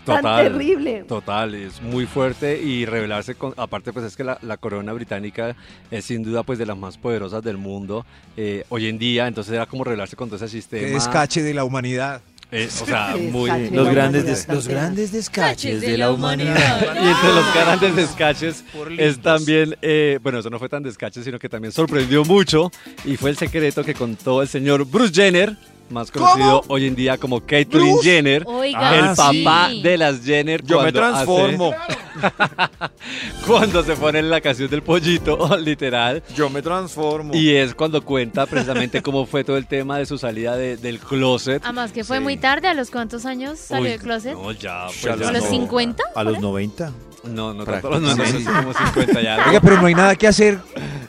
tan Total, terrible. Total, es muy fuerte y revelarse con, aparte pues es que la, la corona británica es sin duda pues de las más poderosas del mundo eh, hoy en día, entonces era como revelarse con todo ese sistema. Qué descache de la humanidad. Eh, o sea, muy... descache. Los La grandes, des- tan los grandes descaches de de la humanidad. humanidad. Y entre los grandes descaches es también, eh, bueno, eso no fue tan descache, sino que también sorprendió mucho y fue el secreto que contó el señor Bruce Jenner, más conocido hoy en día como Caitlyn ¿Bruce? Jenner, Oiga, el Ah, papá sí. de las Jenner. Yo me hace- transformo, cuando se pone en la canción del pollito, literal. yo me transformo. Y es cuando cuenta precisamente cómo fue todo el tema de su salida de- del closet. Además que fue Sí. muy tarde, ¿a los cuántos años salió Uy, del closet? No, ya, pues Ya ya ¿A los no. 50? A los 90. No, no tanto, no, no, Prácticamente. no, como 50 ya. Oiga, pero no hay nada que hacer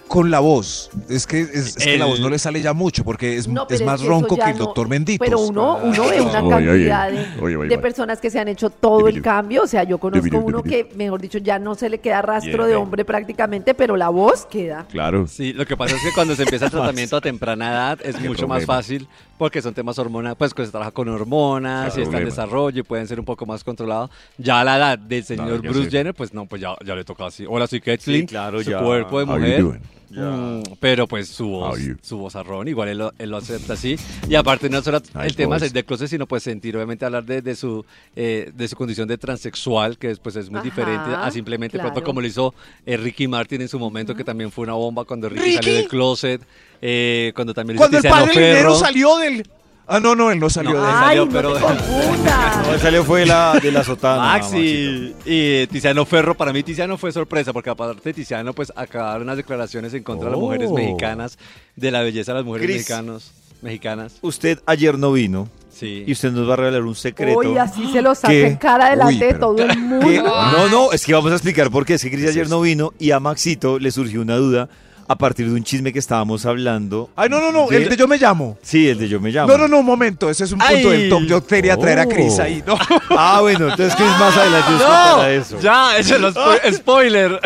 con la voz. Es que, es, es que la voz no le sale ya mucho porque es, No, es pero más que eso ronco que el no- doctor Bendito. Pero uno, uno ve una Oye, oye, cantidad de, oye, oye, de oye. personas que se han hecho todo el cambio. O sea, yo conozco uno que, mejor dicho, ya no se le queda rastro de hombre prácticamente, pero la voz queda. Claro. Sí, lo que pasa es que cuando se empieza el tratamiento a temprana edad es Qué mucho más problema. fácil porque son temas hormonales, pues que se trabaja con hormonas y está en desarrollo y pueden ser un poco más controlados. Ya a la edad del señor que Bruce. Jenner, pues no, pues ya, ya le toca así. Hola, soy Caitlyn, Sí, claro, su ya. cuerpo de mujer. Mm, pero pues su voz, su vozarrón, igual él lo, él lo acepta así. Y aparte no solo el tema voz. es de closet, sino pues sentir, obviamente hablar de, de su eh, de su condición de transexual, que después es muy Ajá, diferente a simplemente pronto claro. como lo hizo eh, Ricky Martin en su momento, que también fue una bomba cuando Ricky, salió del closet, eh, cuando también hizo Cuando el padre Ferro. salió del. Ah, no, no, él no salió No, de él él. Ay, salió, no pero- te. No, salió fue la de la sotana. Maxi y Tiziano Ferro, para mí Tiziano fue sorpresa, porque aparte de Tiziano, pues acabaron unas declaraciones en contra de las mujeres Oh. mexicanas, de la belleza de las mujeres mexicanos, mexicanas. Usted ayer no vino Sí. y usted nos va a revelar un secreto. Uy, así se lo saca en cara delante Uy, de todo el que- mundo. no, no, es que vamos a explicar por qué. Es que Cris ayer no vino y a Maxito le surgió una duda a partir de un chisme que estábamos hablando. Ay, no, no, no, de- el de yo me llamo. Sí, el de yo me llamo. No, no, no, un momento, ese es un punto Ay. del top. Yo quería traer a Cris Oh. ahí, ¿no? Ah, bueno, entonces Cris más adelante nos contará eso. Ya, eso es spo- spoiler.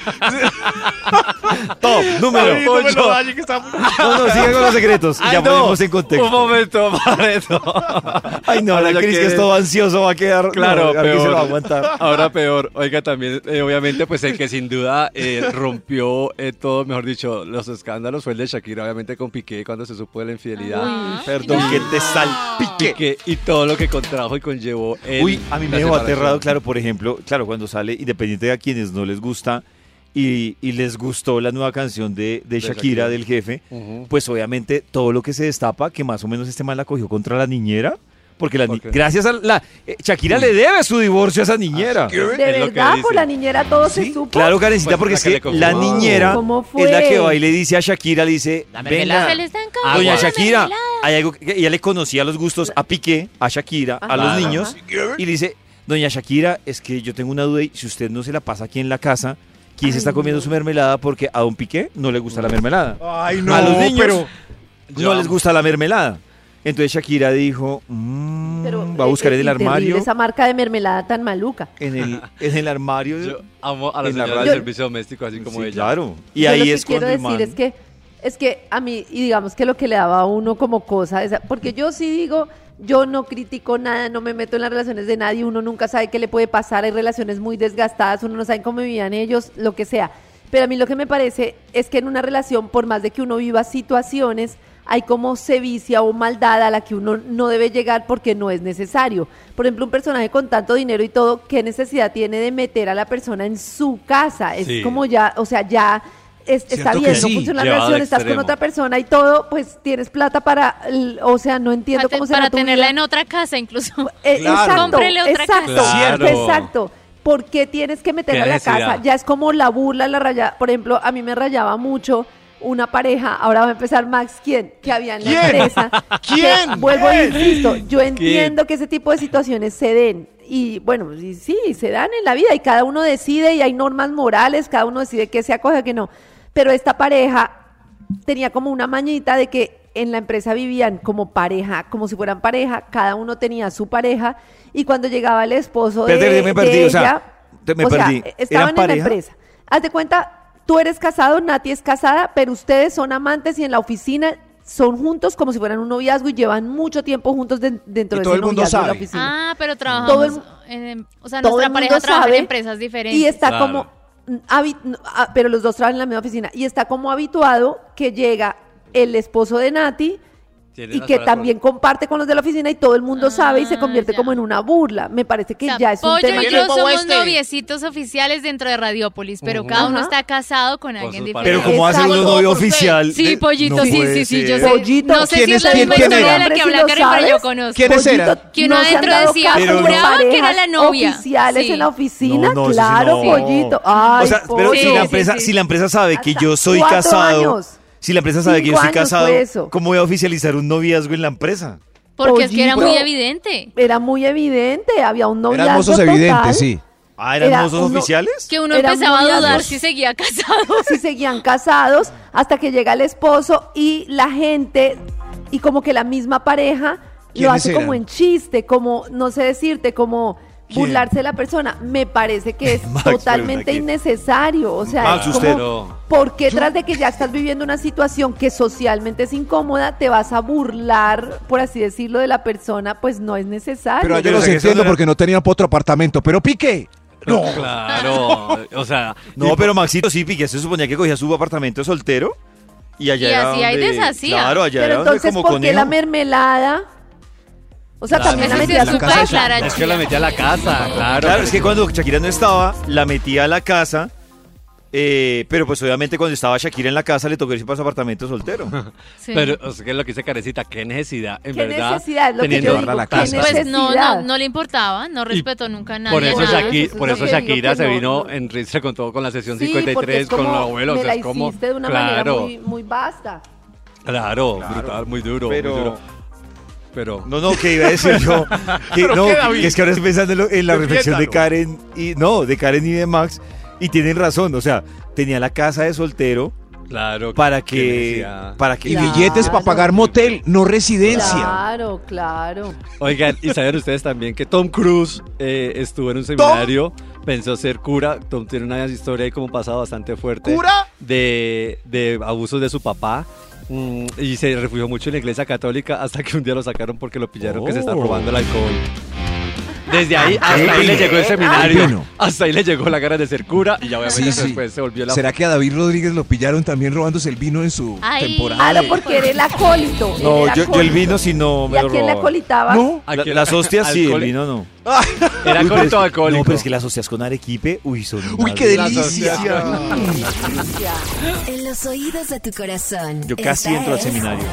Top, número. Ay, no No, sigan con los secretos. y Ay, ya no. ponemos en contexto. Un momento, Barreto. Ay, no, Ahora la Cris que que- es todo ansioso va a quedar. Claro, no, se va a aguantar. Ahora peor. Oiga, también, eh, obviamente, pues el que sin duda eh, rompió eh, todo, mejor dicho, los escándalos fue el de Shakira, obviamente con Piqué cuando se supo de la infidelidad. Perdón no. que te salpique. Piqué y todo lo que contrajo y conllevó el- Uy, a mí me dejó aterrado, claro, por ejemplo, claro, cuando sale, independiente de a quienes no les gusta y, y les gustó la nueva canción de, de Shakira, Shakira. del jefe, pues obviamente todo lo que se destapa, que más o menos este mal la cogió contra la niñera, porque la ni- ¿Por qué? gracias a la... eh, Shakira le debe su divorcio a esa niñera. De lo que verdad, por la niñera todo se supo. Claro, Karencita, porque es que la niñera ¿Cómo es la que va y le dice a Shakira, le dice, venga. Doña Shakira, hay algo que ella le conocía los gustos a Piqué, a Shakira, a los niños, y le dice, Doña Shakira, es que yo tengo una duda y si usted no se la pasa aquí en la casa, ¿quién se está comiendo su mermelada? Porque a Don Piqué no le gusta la mermelada. Ay, no, a los niños pero. no les gusta la mermelada. Entonces Shakira dijo, "Mm, Pero, va a buscar eh, en el y terrible armario, Esa marca de mermelada tan maluca. en el, en el armario. Yo amo a la En la señora radio. del servicio doméstico, así como Sí, ella. claro. Y Yo ahí lo que es quiero cuando el decir man- es que es que a mí y digamos que lo que le daba a uno como cosa esa- porque yo sí digo yo no critico nada, no me meto en las relaciones de nadie, uno nunca sabe qué le puede pasar, hay relaciones muy desgastadas, uno no sabe cómo vivían ellos, lo que sea. Pero a mí lo que me parece es que en una relación, por más de que uno viva situaciones, hay como sevicia o maldad a la que uno no debe llegar porque no es necesario. Por ejemplo, un personaje con tanto dinero y todo, ¿qué necesidad tiene de meter a la persona en su casa? Es Sí. como ya, o sea, ya es- está bien, no funciona la relación, estás con otra persona y todo, pues tienes plata para, o sea, no entiendo Para, cómo te- será para tu tenerla vida. en otra casa incluso. Eh, Claro. Exacto, Cómprele otra exacto, casa. Claro. exacto. ¿Por qué tienes que meterla a ¿Qué la casa? Ya es como la burla, la raya. Por ejemplo, a mí me rayaba mucho una pareja, ahora va a empezar Max, ¿quién? Que había en la ¿Quién? empresa. ¿Quién? Que, vuelvo ¿Quién? insisto, yo entiendo que ese tipo de situaciones se den. Y bueno, y sí, se dan en la vida y cada uno decide y hay normas morales, cada uno decide qué se acoge, qué no. Pero esta pareja tenía como una mañita de que en la empresa vivían como pareja, como si fueran pareja, cada uno tenía su pareja y cuando llegaba el esposo de, Espérate, me de perdí, o sea, ella, me o sea, estaban ¿Eran en la empresa. Haz de cuenta, tú eres casado, Nati es casada, pero ustedes son amantes y en la oficina son juntos como si fueran un noviazgo y llevan mucho tiempo juntos de- dentro Y de todo ese el mundo noviazgo de la sabe. oficina. Ah, pero Todo el trabajamos en, o sea, todo nuestra el pareja mundo trabaja sabe en empresas diferentes. Y está Claro. como, habi- ah, pero los dos trabajan en la misma oficina. Y está como habituado que llega el esposo de Nati Tiene y que también comparte con los de la oficina y todo el mundo Ah, sabe y se convierte ya. como en una burla. Me parece que O sea, ya es un Pollo tema y yo ¿Qué somos este? noviecitos oficiales dentro de Radiopolis, pero cada uno está casado con alguien su diferente. Pero como hace uno Exacto. novio oficial. Sí, pollito, no sí, sí, sí, yo sé. Pollito, no sé si ¿quién es la misma quién historia era? de la que Si habla Karen, pero yo conozco. ¿Quiénes eran? Pollito, Que uno ¿no se han adentro decía, juraba que era la novia. Oficiales en la oficina, claro, pollito. Ay, o sea, pero si la empresa, si sabe que yo soy cuatro casado, años. Si la empresa sabe que yo años casado. ¿cómo voy a oficializar un noviazgo en la empresa? Porque es que era muy evidente. Era muy evidente, había un noviazgo Eran mozos total. evidentes, sí. Ah, ¿eran Era mozos uno- oficiales? Que uno Era empezaba a dudar si seguía casado. si seguían casados hasta que llega el esposo y la gente y como que la misma pareja lo ¿Quiénes hace como en chiste, como no sé decirte, como ¿Quién? burlarse de la persona. Me parece que es Max, totalmente innecesario, o sea, Max, es usted. como ¿por qué tras de que ya estás viviendo una situación que socialmente es incómoda te vas a burlar, por así decirlo, de la persona? Pues no es necesario. Pero yo los entiendo porque no tenían para otro apartamento. Pero Piqué, No. Claro. O sea, No, pero Maxito sí, que se suponía que cogía su apartamento soltero y allá Y era y donde- deshacía. Claro, allá Pero era donde entonces, como ¿por qué conejo. la mermelada? O sea, Claro. también la metía a es su casa. clara, es que la metía a la casa, claro. Claro, es que cuando Shakira no estaba, la metía a la casa. eh, pero pues obviamente cuando estaba Shakira en la casa le tocó irse para su apartamento soltero. Sí. Pero, o sea, que es lo que dice Carecita, qué necesidad, en ¿Qué verdad. necesidad? Lo que teniendo yo digo, la ¿qué casa. Pues no, no, no le importaba, no respetó nunca a nadie. Por eso, nada. Shakira, eso por es eso que Shakira que se no, vino no. en risa con todo con la sesión Sí, porque 53 es con los abuelos. me o la sea, es como, hiciste de una manera claro, muy, muy vasta. claro, brutal, muy duro, Pero- muy duro. Pero, No, no, que iba a decir yo. Que, ¿Pero no, que- es que ahora estoy pensando en, lo- en la reflexión de. Karen y. No, de Karen y de Max. Y tienen razón. O sea, tenía la casa de soltero claro. para que. Para que Y Claro. billetes para pagar motel, no residencia. Claro, claro. Oigan, y saben ustedes también que Tom Cruise eh, estuvo en un seminario, pensó ser cura. Tom tiene una historia ahí como pasado bastante fuerte. ¿Cura? De, de abusos de su papá. Mm, y se refugió mucho en la iglesia católica hasta que un día lo sacaron porque lo pillaron que se está robando el alcohol. Desde ahí hasta ahí le llegó el El seminario. vino. Hasta ahí le llegó la cara de ser cura y ya obviamente Sí, sí. después se volvió la ¿Será que a David Rodríguez lo pillaron también robándose el vino en su Ay. temporada? Claro, porque era el acólito. No, era yo, yo el acólito. vino si no ¿Y me a lo quién le acolitaba? No, ¿A la- las hostias sí, el vino no. Era Uy, pero es alcohólico. No, pero es que las hostias con arequipe, uy, son. Uy, qué delicia. En los oídos de tu corazón. Yo casi entro al seminario.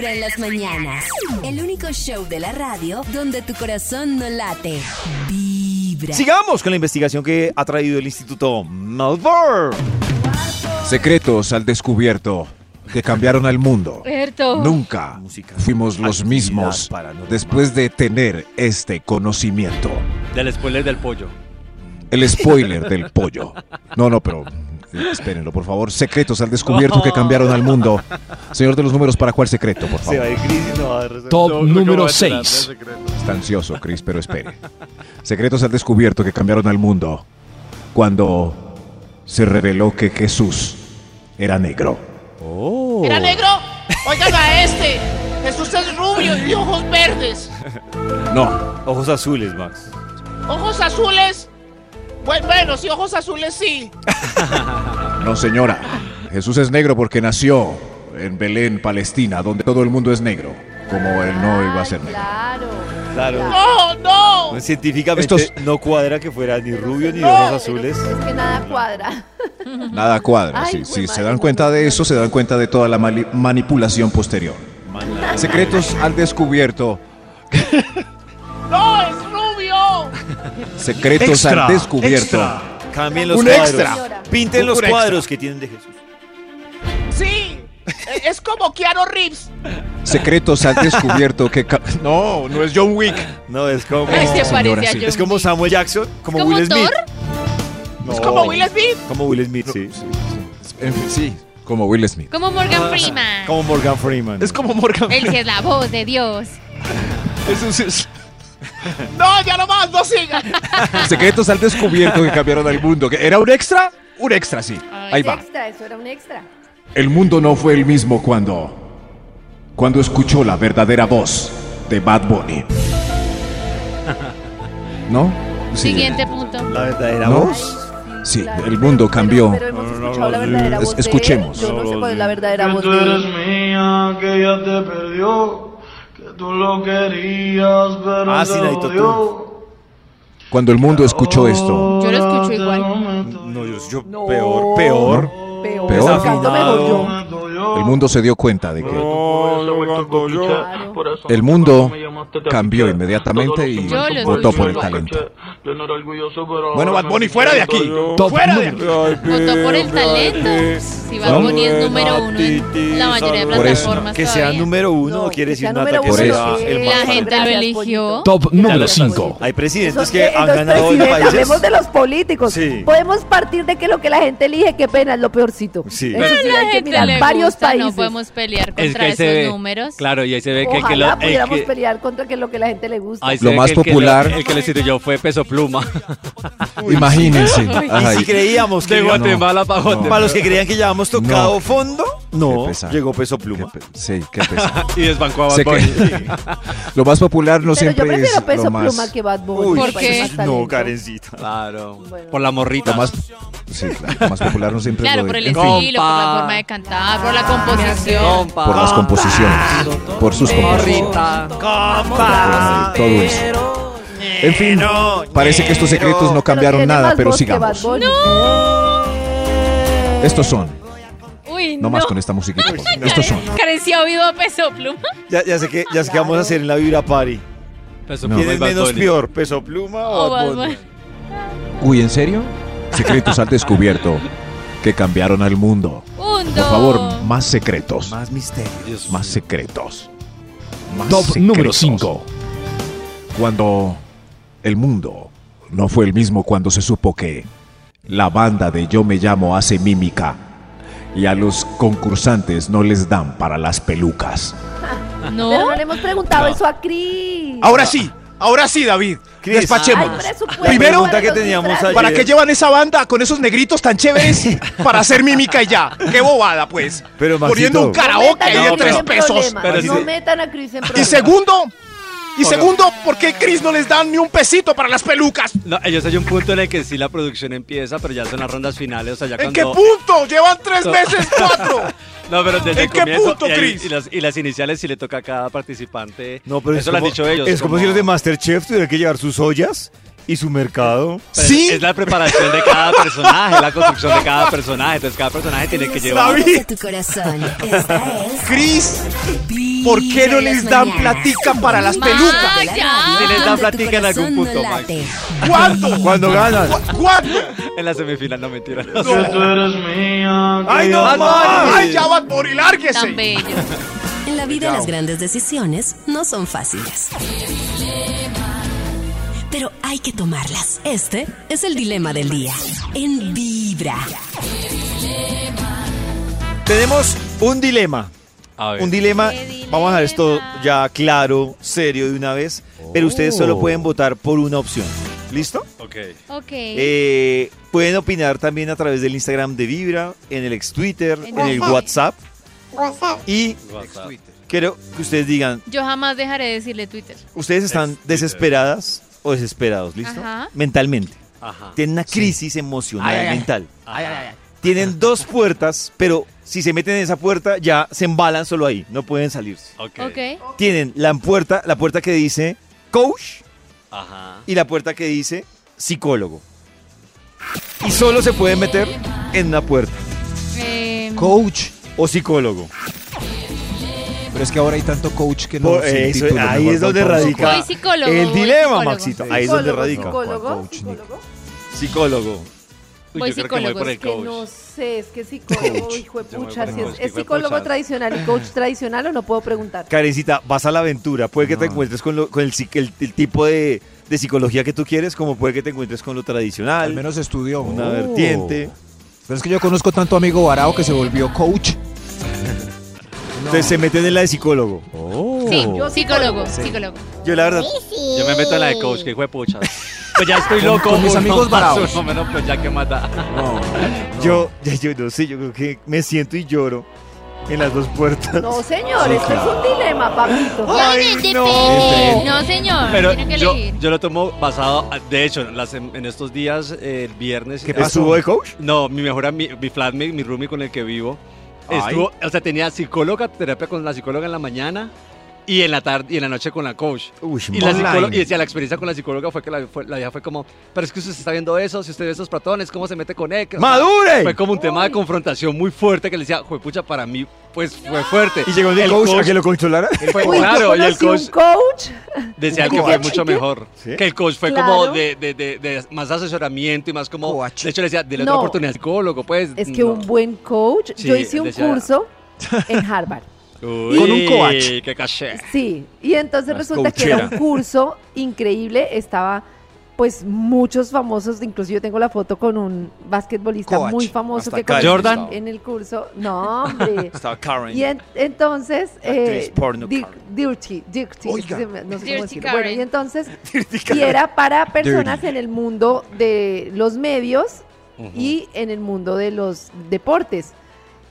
Vibra en las mañanas. El único show de la radio donde tu corazón no late. Vibra. Sigamos con la investigación que ha traído el Instituto Malvar. Secretos al descubierto que cambiaron al mundo. Berto. Nunca Música. fuimos los mismos paranormal. después de tener este conocimiento. Del spoiler del pollo. El spoiler del pollo. No, no, pero espérenlo, por favor. Secretos al descubierto que cambiaron al mundo. Señor de los números, ¿para cuál secreto, por Se va favor? crisis, no va a resolver. Top No, número voy a enterar del 6. secreto. Está ansioso, Chris, pero espere. Secretos al descubierto que cambiaron al mundo cuando se reveló que Jesús era negro. ¿Era negro? Oigan a este. Jesús es rubio y ojos verdes. No, Ojos azules, Max. Ojos azules. Bueno, bueno, sí, ojos azules sí. no, señora. Jesús es negro porque nació en Belén, Palestina, donde todo el mundo es negro. Como él no iba a ser negro. Claro. Claro. No, no. Pues, Científicamente Estos- no cuadra que fuera ni rubio ni de ojos azules. Es que nada cuadra. Nada cuadra. Ay, Si jue si se dan cuenta de eso, se dan cuenta de toda la manipulación posterior. Secretos al descubierto. No, es. Secretos Extra, al descubierto. extra. Cambien los Un cuadros. extra. Pinten los Un extra. cuadros que tienen de Jesús. Sí. Es como Keanu Reeves. Secretos al descubierto que... No, no es John Wick. No, es como. Se señora, sí. Es como. Samuel Jackson, como ¿Como Will Smith. No, Es como Will Smith. Como Will Smith, sí. En fin, sí, como Will Smith. Como Morgan Freeman. Como Morgan Freeman. Es como Morgan. Él sí es la voz de Dios. Eso es- No, ya no más, no sigan. Secretos al descubierto que cambiaron al mundo. ¿Que ¿Era un extra? Un extra, sí. Ahí Es va. extra, eso era un extra. El mundo no fue el mismo cuando. Cuando escuchó la verdadera voz de Bad Bunny. ¿No? Sí. Siguiente punto. La verdadera ¿No? voz. Sí, el mundo cambió. Pero hemos No, no, no, escuchado la no, verdadera es- voz de él. escuchemos. Yo no sé cuál es la verdadera voz tú de eres él. mía, que ella te perdió, tú lo querías, pero Ah, sí. Cuando el mundo escuchó esto, Yo lo escucho igual. No, yo, yo No. peor, peor. Peor. Peor. Ese el mundo se dio cuenta de que El mundo cambió inmediatamente y votó por el talento. Bueno, Bad Bunny, fuera de aquí. ¡Fuera de aquí! Votó por el talento. Si Bad Bunny es número uno en la mayoría de Por eso. plataformas Que sea número uno quiere decir nada que sea el La gente lo eligió. Top número 5. Hay presidentes que han ganado en presidente, países. Hablemos de los políticos. Podemos partir de que lo que la gente elige, qué pena, es lo peorcito. Sí. Eso Pero sí, la hay que gente mirar le varios países. no podemos pelear Es contra que ahí esos ve, números. claro, y ahí se ve que el que, Ojalá lo, el pudiéramos que- pelear contra que lo que la gente le gusta. Se Lo más que el que popular- le- el que le sirvió fue Peso Pluma. Imagínense. Y si creíamos que De Guatemala para Guatemala. Para los que creían que ya habíamos tocado No. fondo, Qué no, llegó peso qué pluma. pe- sí, qué pesado. Y desbancó a Bad que- Bunny. Lo más popular no Pero yo siempre prefiero es peso lo más... pluma que Bad Bunny. Uy, ¿Por qué? No. Karencita. Claro. Bueno. Por la morrita. Lo más, sí, claro, lo más popular no siempre Claro, es lo por el estilo, por la forma de cantar, por la composición. Compa. por las composiciones, por sus composiciones. Compa. todo eso. En fin, parece que estos secretos no cambiaron nada, pero que sigamos. Estos son, Uy, no no. más con esta musiquita. por favor. Estos son. Oído peso pluma. Ya, ya sé que ya sé qué vamos a hacer en la Vibra Party. Peso No. Pluma ¿Quién es menos peor, peso pluma o O Bad Bad Bunny? Bunny. Uy, ¿en serio? Secretos al descubierto que cambiaron al mundo. Un, Por favor, más secretos, Más misterios. más secretos. Más Top número secretos. 5. Cuando el mundo no fue el mismo cuando se supo que la banda de Yo Me Llamo hace mímica y a los concursantes no les dan para las pelucas. No. Pero no le hemos preguntado eso a Cris. Ahora sí, ahora sí, David. Despachémonos. presupuesto Primero- para que teníamos ayer. ¿Para qué llevan esa banda con esos negritos tan chéveres para hacer mímica y ya? ¡Qué bobada, pues! Pero, Maxito, Poniendo un karaoke ahí de tres pesos. Pero no metan a Cris en Y problemas. segundo, y segundo, ¿por qué Chris no les dan ni un pesito para las pelucas? No, ellos hay un punto en el que sí la producción empieza, pero ya son las rondas finales, o sea, ya ¿En cuando... qué punto? Llevan tres No. veces cuatro. No, pero desde ¿En el qué comienzo, punto, y, ahí- Chris? y las, y las iniciales sí le toca a cada participante. No, pero es Eso lo han como- dicho ellos. Es como, si los de Masterchef tuvieran que llevar sus ollas y su mercado. Pero Sí. Es, es la preparación de cada personaje, la construcción de cada personaje. Entonces cada personaje tiene que llevar... Tu corazón. Esta es Chris, ¿por qué no les dan platica para las Ma, pelucas? ya. Si les dan platica en algún punto, Max. ¿Cuándo? Cuando ganan. ¿Cu- ¿Cuándo? En la semifinal, no mentira. Que tú eres mía. ¡Ay, no, más! ¡Ay, ya Bad Bunny, lárguese! Tan bello. En la vida las grandes decisiones no son fáciles. Pero hay que tomarlas. Este es el dilema del día. En Vibra. Tenemos un dilema. A ver. Un dilema. Vamos a dejar esto ya claro, serio de una vez. Pero ustedes solo pueden votar por una opción. ¿Listo? Ok. Ok. Eh, pueden opinar también a través del Instagram de Vibra, en el ex Twitter, en el WhatsApp. Y WhatsApp. quiero que ustedes digan, Yo jamás dejaré de decirle Twitter. ¿ustedes están desesperadas o desesperados? ¿Listo? Ajá. Mentalmente. Ajá. Tienen una crisis emocional Ay, ay, ay. mental. Ay, ay, ay. Tienen dos puertas, pero si se meten en esa puerta ya se embalan solo ahí, no pueden salirse. Ok. Ok. Tienen la puerta, la puerta que dice coach Ajá. y la puerta que dice psicólogo. Y solo se pueden meter en una puerta Eh, Coach. o psicólogo. Pero es que ahora hay tanto coach que no Por eso, título, ahí es donde radica psicólogo, el dilema, psicólogo. Maxito. Ahí es donde radica. Psicólogo, Coach, psicólogo. Voy que psicólogo, por es Que no sé, es que psicólogo, hijo de pucha, si es, psicólogo tradicional y coach tradicional o no puedo preguntar. Karencita, vas a la aventura. Puede que te encuentres con, lo- con el, psic- el- el tipo de, de psicología que tú quieres, como puede que te encuentres con lo tradicional, Al menos estudió. una Oh. vertiente. Pero es que yo conozco tanto amigo varao que se volvió coach. Entonces se meten en la de psicólogo. Sí, Yo psicólogo, psicólogo. Yo la verdad, Yo me meto en la de coach, que hijo de pucha. Pues ya estoy loco. con mis amigos más, bravos. uno menos, pues ya que mata. yo, ya yo no sé, yo creo que me siento y lloro en las dos puertas. No, señor, esto es un dilema, papito. Ay, no. No, señor. Pero tiene que yo, elegir. yo lo tomo basado, de hecho, en, las- en estos días, eh, el viernes. ¿Qué ¿Estuvo de coach? No, mi mejor amigo, mi flatmate, mi roomie con el que vivo. Estuvo, o sea, tenía psicóloga, terapia con la psicóloga en la mañana y en la tarde y en la noche con la coach. Uy, Y, la psicóloga, y decía, la experiencia con la psicóloga fue que la, fue- la vieja fue como, pero es que usted está viendo eso, si usted ve esos patrones, ¿cómo se mete con él? ¡Madure! Fue como un tema de confrontación muy fuerte que le decía, pucha, para mí, pues fue fuerte. ¿Y llegó el coach, a que lo controlara? fue- Uy, claro, y el coach un coach. decía ¿Un que fue coach? mucho mejor. ¿Sí? Que el coach fue Claro. como de, de- de- de más asesoramiento y más como... Coach. De hecho, le decía, dile No. otra oportunidad al psicólogo, pues. Es que no. un buen coach. Sí, yo hice un decía- curso en Harvard. Uy, Con un coach. qué caché. Sí, y entonces Las resulta que era un coachera. curso increíble, estaba pues muchos famosos, incluso yo tengo la foto con un basquetbolista Coach. muy famoso Hasta que conocí Jordan. en el curso. No, hombre. Estaba Karen. Y en- entonces, eh, Actriz porno, Di- Karen. Dirty, Dirty, Oiga. no sé Dirty cómo decirlo. Karen. Bueno, y entonces, y era para personas en el mundo de los medios y en el mundo de los deportes.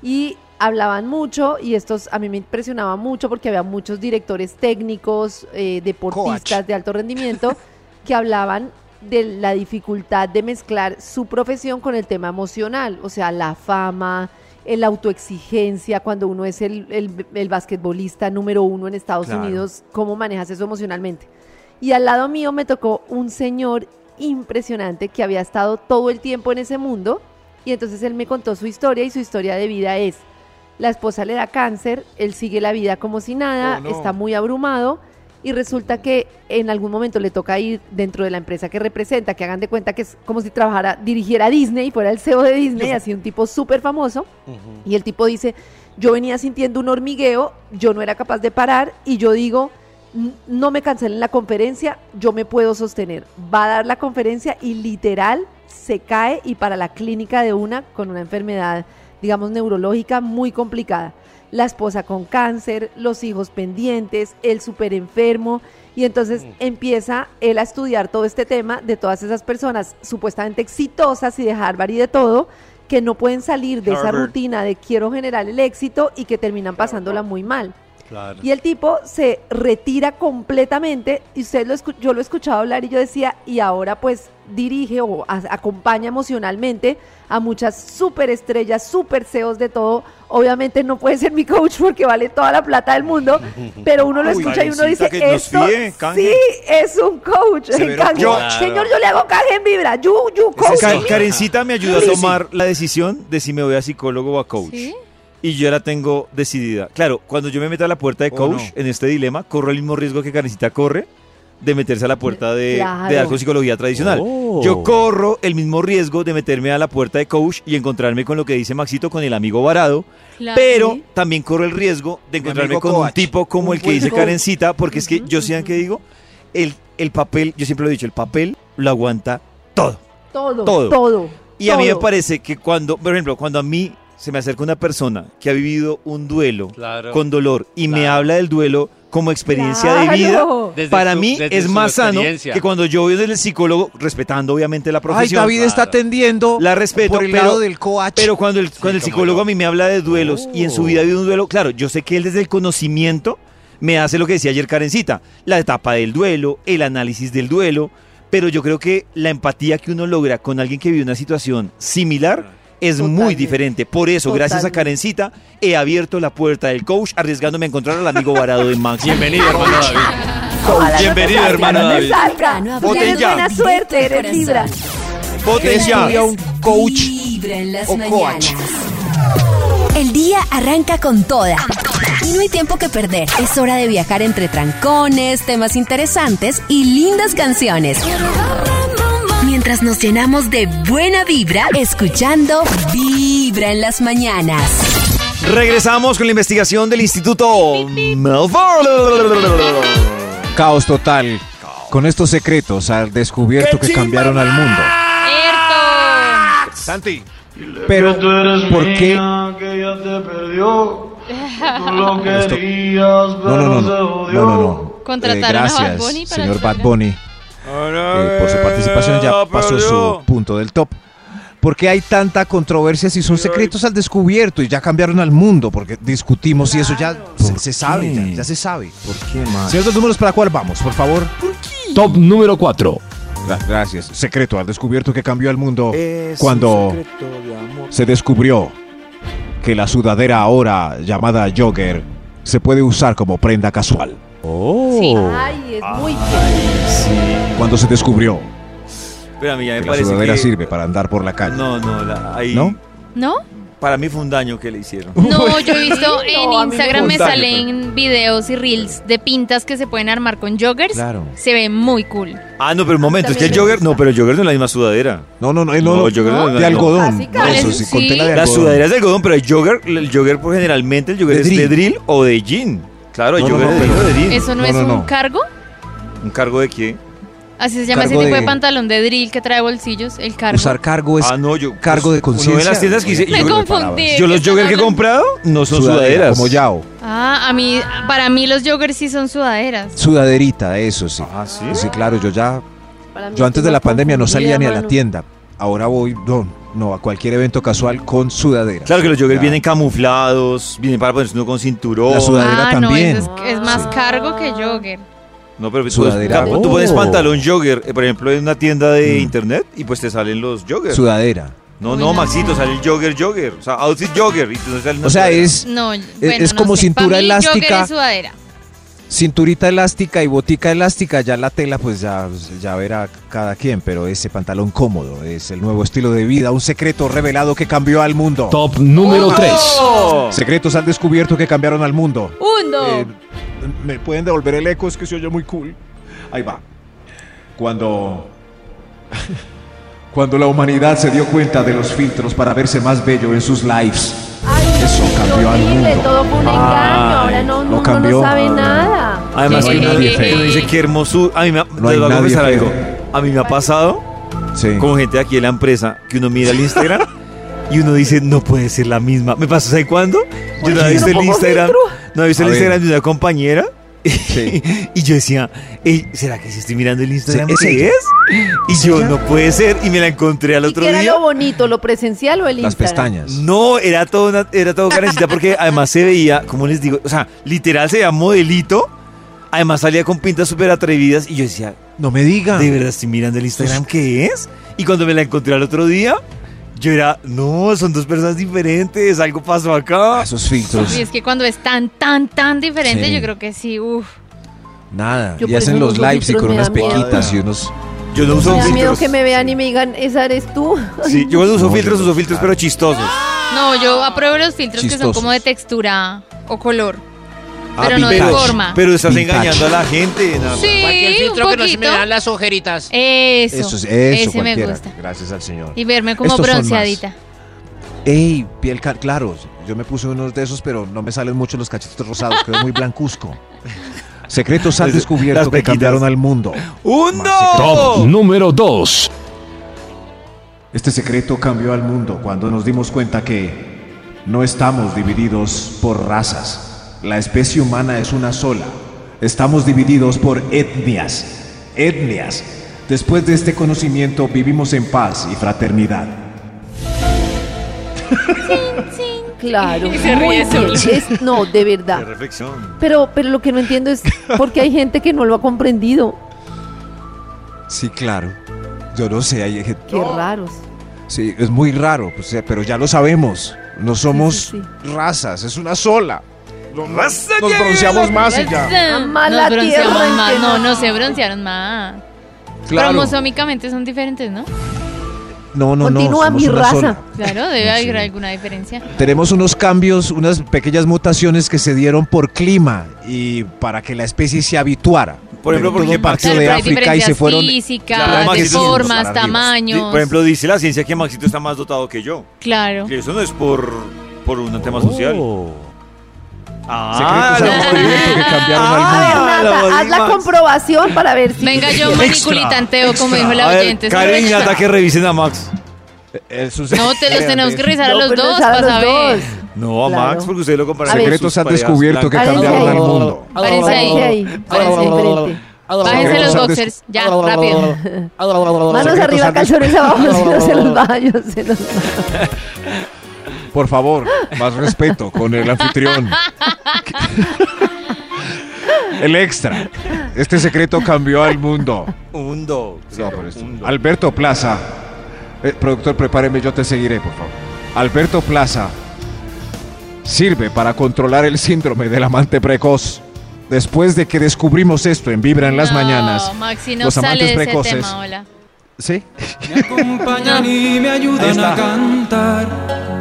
Y hablaban mucho, y estos a mí me impresionaba mucho porque había muchos directores técnicos, eh, deportistas Coach. de alto rendimiento, que hablaban de la dificultad de mezclar su profesión con el tema emocional, o sea, la fama, el autoexigencia, cuando uno es el, el, el basquetbolista número uno en Estados Claro. Unidos, cómo manejas eso emocionalmente. Y al lado mío me tocó un señor impresionante que había estado todo el tiempo en ese mundo y entonces él me contó su historia y su historia de vida es, la esposa le da cáncer, él sigue la vida como si nada, Oh, no. está muy abrumado y resulta que en algún momento le toca ir dentro de la empresa que representa, que hagan de cuenta que es como si trabajara, dirigiera Disney, fuera el CEO de Disney, así un tipo súper famoso. Y el tipo dice, yo venía sintiendo un hormigueo, yo no era capaz de parar y yo digo, "N- no me cancelen la conferencia, yo me puedo sostener. Va a dar la conferencia y literal se cae y para la clínica de una con una enfermedad, digamos, neurológica muy complicada. La esposa con cáncer, los hijos pendientes, él súper enfermo. Y entonces empieza él a estudiar todo este tema de todas esas personas supuestamente exitosas y de Harvard y de todo, que no pueden salir de esa rutina de quiero generar el éxito y que terminan pasándola muy mal. Claro. Y el tipo se retira completamente y usted lo escu- yo lo he escuchado hablar y yo decía, y ahora pues dirige o acompaña emocionalmente a muchas superestrellas, super CEOs de todo. Obviamente no puede ser mi coach porque vale toda la plata del mundo, pero uno lo Uy, escucha y uno dice, esto fíe, canje". sí es un coach. Coach. Señor, yo le hago canje en vibra. You, you coach. Karencita me ayuda a tomar la decisión de si me voy a psicólogo o a coach. ¿Sí? Y yo la tengo decidida. Claro, cuando yo me meto a la puerta de ¿O coach no? en este dilema, corro el mismo riesgo que Karencita corre de meterse a la puerta de, Claro. de dar con psicología tradicional. Oh. Yo corro el mismo riesgo de meterme a la puerta de coach y encontrarme con lo que dice Maxito, con el amigo varado, Claro. pero Sí. también corro el riesgo de encontrarme con un tipo como Un el que dice coach. Karencita, porque es que yo sé que digo, el, el papel, yo siempre lo he dicho, el papel lo aguanta todo. Todo, Todo. todo. Y a mí me parece que cuando, por ejemplo, cuando a mí se me acerca una persona que ha vivido un duelo Claro. con dolor y me habla del duelo como experiencia de vida, Desde para su- mí desde es más sano que cuando yo voy del psicólogo, respetando obviamente la Ay, profesión. David está atendiendo La respeto, por el pero- lado del coach. Pero cuando el, cuando el psicólogo yo. a mí me habla de duelos y en su vida ha habido un duelo, claro, yo sé que él desde el conocimiento me hace lo que decía ayer Karencita, la etapa del duelo, el análisis del duelo, pero yo creo que la empatía que uno logra con alguien que vive una situación similar es muy diferente. Por eso, gracias a. Karencita, he abierto la puerta del coach arriesgándome a encontrar al amigo varado de Max. Bienvenido, hermano David. Bienvenido, hermano David. Tienes ya. buena suerte, eres Libra. Voten ¿Qué ya. estudia un coach? O mañanas. El día arranca con toda. Y no hay tiempo que perder. Es hora de viajar entre trancones, temas interesantes y lindas canciones. Mientras nos llenamos de buena vibra, escuchando Vibra en las mañanas. Regresamos con la investigación del Instituto Melbourne. Caos total. Con estos secretos al descubierto que cambiaron al mundo. ¡Cierto! Santi, Pero, que tú eres ¿por qué? mía, que ella te perdió. que Tú lo Esto- querías, pero No, no, no, no, no, no, no. Contrataron Eh, a gracias, Bad Bunny para señor Bad. Bunny. Eh, por su participación ya pasó su punto del top. ¿Por qué hay tanta controversia si son secretos al descubierto y ya cambiaron al mundo? Porque discutimos y eso ya se, se sabe, ya, ya se sabe. ¿Por qué más? Dos números para cuál vamos, por favor. Top número 4. Gra- Gracias. Secreto al descubierto que cambió al mundo Es cuando de se descubrió que la sudadera ahora llamada jogger se puede usar como prenda casual. Oh. Sí. Ay, es muy Cuando se descubrió Pero a mí ya me que la parece sudadera que... sirve para andar por la calle. No, no, la- ahí... ¿No? ¿No? Para mí fue un daño que le hicieron. No, yo he visto en No, me Instagram me salen videos y reels de pintas que se pueden armar con joggers. Claro. Se ve muy cool. Ah, no, pero un momento, es que el jogger... No, pero el jogger no es la misma sudadera. No, no, no, eh, No, no, jogger ¿no? no, de algodón. Eso sí, con Sí. de La algodón. sudadera es de algodón, pero el jogger, el jogger por generalmente el jogger De es de drill. drill o de jean. Claro, no, de de. ¿Eso no, No, es no, un no. cargo? ¿Un cargo de qué? Así se llama ese tipo de... de- pantalón de drill que trae bolsillos, el cargo. Usar cargo es Ah, no, yo. cargo de Uno ve conciencia. las tiendas que dice. Me yo- confundí. Yo los ¿qué joggers que he comprado no son Sudadera, sudaderas. como Yao. Ah, a mí, para mí los joggers sí son sudaderas. Sudaderita, eso sí. Ah, ¿sí? Sí, claro, yo ya Yo antes de la pandemia no salía ni a la tienda. Ahora voy, no, no, a cualquier evento casual con sudadera. Claro que los joggers vienen camuflados, vienen para ponerse uno con cinturón. La sudadera ah, también. no, es, es más Sí. cargo que jogger. No, pero tú, Sudadera. tú- tú pones Oh. pantalón jogger, eh, por ejemplo, en una tienda de Mm. internet y pues te salen los joggers. Sudadera. no, Uy, no, no. Maxito, sale el jogger, jogger. O sea, outfit jogger. Y tú no sale O sea, sudadera. es No, es bueno, como sé. cintura elástica. Jogger es sudadera. Cinturita elástica y botica elástica, ya la tela pues ya, ya verá cada quien, pero ese pantalón cómodo es el nuevo estilo de vida, un secreto revelado que cambió al mundo. Top número 3. ¡Oh! Secretos han descubierto que cambiaron al mundo. Uno. Eh, ¿Me pueden devolver el eco? Es que se oye muy cool. Ahí va. Cuando. Cuando la humanidad se dio cuenta de los filtros para verse más bello en sus lives. Eso cambió al mundo. todo fue un engaño, ahora no, lo no, uno cambió. no sabe nada. Además, No que hay uno, nadie feo. uno dice qué hermoso. A mí me, ha- No hay voy a nadie confesar feo. algo. A mí me ha pasado Sí. con gente de aquí de la empresa que uno mira el Instagram y uno dice, no puede ser la misma. ¿Me pasó ¿sabe cuándo? Yo no he visto el Instagram. filtro? No he visto A el ver. Instagram de una compañera. Sí. y yo decía, "Ey, ¿será que si estoy mirando el Instagram Sí, es qué ella. es? Y yo, no puede ser. Y me la encontré al ¿Y otro qué era día. lo bonito, lo presencial o el Las Instagram? pestañas. No, era todo, una- era todo carecita porque además se veía, ¿cómo les digo? O sea, literal se veía modelito. Además salía con pintas súper atrevidas y yo decía, No me diga. ¿de verdad estoy mirando el Instagram qué es? Y cuando me la encontré al otro día, yo era, no, son dos personas diferentes, algo pasó acá. Ah, Esos filtros. Y es que cuando es tan, tan, tan diferente, Sí. yo creo que sí, uff. Nada. Yo y hacen los lives y con unas miedo. pequitas y unos. Yo no uso Me da miedo filtros. que me vean y me digan, esa eres tú. Sí, yo cuando uso No, filtros, yo uso no, filtros, claro. pero chistosos. No, yo apruebo los filtros que son como de textura o color. Ah, Pero no de forma. Pero estás engañando a la gente. no. Sí, Cualquier un filtro que no se me vean las ojeritas. Eso, Eso, es- eso ese me cualquiera. gusta. Gracias al Señor. Y verme como Estos bronceadita. Ey, piel claro. Yo me puse unos de esos, pero no me salen mucho los cachetes rosados. Quedó muy blancuzco. Secretos han descubierto las que cambiaron al mundo. ¡Uno! Top número 2. Este secreto cambió al mundo cuando nos dimos cuenta que no estamos divididos por razas. La especie humana es una sola. Estamos divididos por etnias. Etnias. Después de este conocimiento vivimos en paz y fraternidad. Claro. Y se ríe solo. Es- no, de Qué verdad. reflexión. Pero, pero lo que no entiendo es por qué hay gente que no lo ha comprendido. Sí, claro. Yo no sé, hay gente- Qué raros. Sí, es muy raro, pues, pero ya lo sabemos. No somos sí, razas, es una sola. ¡Raza Nos que bronceamos más y ya. Nos la bronceamos más. No, no- no se broncearon más. Claro. Cromosómicamente son diferentes, ¿no? No, no, no. Continúa somos mi una raza. sola. Claro, debe No haber sé. alguna diferencia. Tenemos unos cambios, unas pequeñas mutaciones que se dieron por clima y para que la especie se habituara. Por ejemplo, porque partió de África y se fueron. físicas, Claro, de formas, tamaños. Por ejemplo, dice la ciencia que Maxito está más dotado que yo. claro. Y eso no es por, por un tema social. Secretos han descubierto que cambiaron al mundo. Ah, Nata, lo haz la comprobación para ver si. Venga, yo maniculitanteo, como dijo la oyente. Karen y Nata que revisen a Max. No, te los tenemos que revisar a los dos para los saber. dos. No, a Claro. Max, porque ustedes lo comparan. A ver. con Secretos han descubierto que cambiaron ahí. al mundo. Párense Párense ahí. ahí. Párense enfrente. Bájense los Secretos boxers. Ya, rápido. Manos Secretos arriba, calzones abajo, si no se los baja, yo se los Por favor, más respeto con el anfitrión. El extra. Este secreto cambió al mundo. Un do. No, pero esto- un do. Alberto Plaza. Eh, productor, prepáreme, yo te seguiré, por favor. Alberto Plaza sirve para controlar el síndrome del amante precoz. Después de que descubrimos esto en Vibra en las No, mañanas. Maxi no los sale amantes de ese precoces. tema, hola. ¿Sí? Me acompañan y me ayudan a cantar.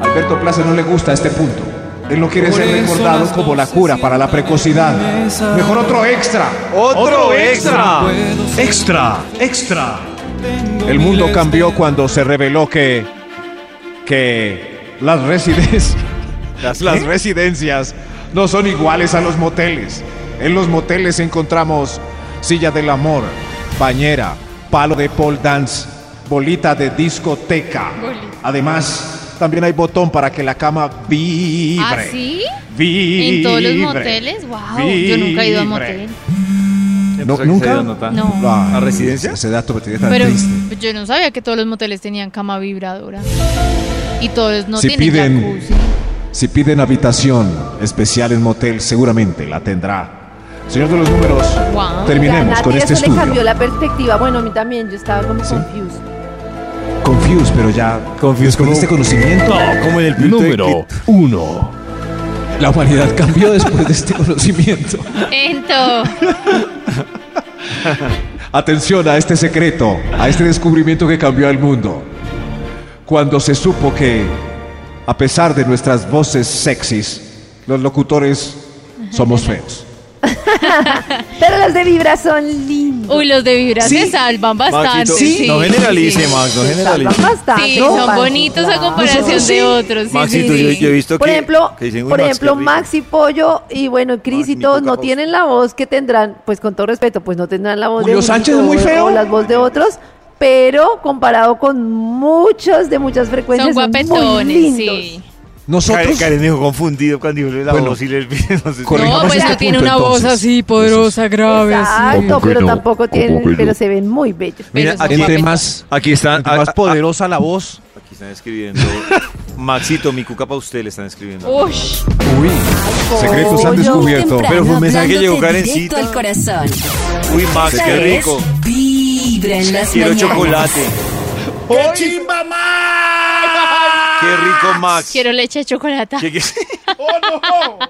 Alberto Plaza no le gusta este punto. Él no quiere Por ser recordado como la cura para la precocidad. Mejor otro extra. ¡Otro extra! Extra, extra. El mundo cambió cuando se reveló que que las residencias ¿Las residencias no son iguales a los moteles. En los moteles encontramos silla del amor, bañera, palo de pole dance, bolita de discoteca. Además, también hay botón para que la cama vibre. ¿Ah, sí? Vibre. ¿En todos los moteles? ¡Wow! Yo nunca he ido a motel. No, ¿Nunca? No. Ah, ¿A residencia? Ese dato me tiene tan Pero triste. yo no sabía que todos los moteles tenían cama vibradora. Y todos no Si tienen piden- jacuzzi. Si piden habitación especial en motel, seguramente la tendrá. Señor de los números, Wow. terminemos Ya, con este eso le cambió estudio. la perspectiva. Bueno, a mí también, yo estaba como confused. Confused, pero ya. Confused con como- este conocimiento. No, como en el Número 1. La humanidad cambió después de este conocimiento. Ento. Atención a este secreto, a este descubrimiento que cambió al mundo. Cuando se supo que, a pesar de nuestras voces sexys, los locutores somos feos. Pero los de Vibra son lindos. Uy, los de vibra Sí. se salvan bastante. Sí. no generalice, Max, no Se generalice. salvan bastante. Sí, ¿no? son bonitos a Claro. comparación de otros. Sí, Maxito, sí, yo, yo he visto Por que, ejemplo, que dicen, "Uy, por Max, ejemplo, qué rico". Max y Pollo y bueno, Cris Max, y todos no voz. tienen la voz que tendrán, pues con todo respeto, pues no tendrán la voz Julio de Sánchez es muy feo. o las voces de otros, pero comparado con muchos de muchas frecuencias Son son muy guapetones, lindos. sí. Nosotros. Dijo confundido cuando dijo la Bueno, voz y le no sé. No, pues este no tiene punto, una voz así poderosa, grave. Exacto, ¿Cómo que pero no? tampoco ¿Cómo tienen, no? pero se ven muy bellos. Mira, aquí, Entre más, aquí están. entre más a- a- poderosa la voz. Aquí están escribiendo. Maxito, mi cuca para usted le están escribiendo. Uy, Uy, secretos han descubierto. Pero fue un mensaje que llegó Karencita. al corazón. Uy, Max, qué rico. Vibra en las Quiero mañanas. chocolate. ¡Qué chimba más! Qué rico, Max. quiero leche de chocolate. ¿Qué- qué- ¡Oh, no!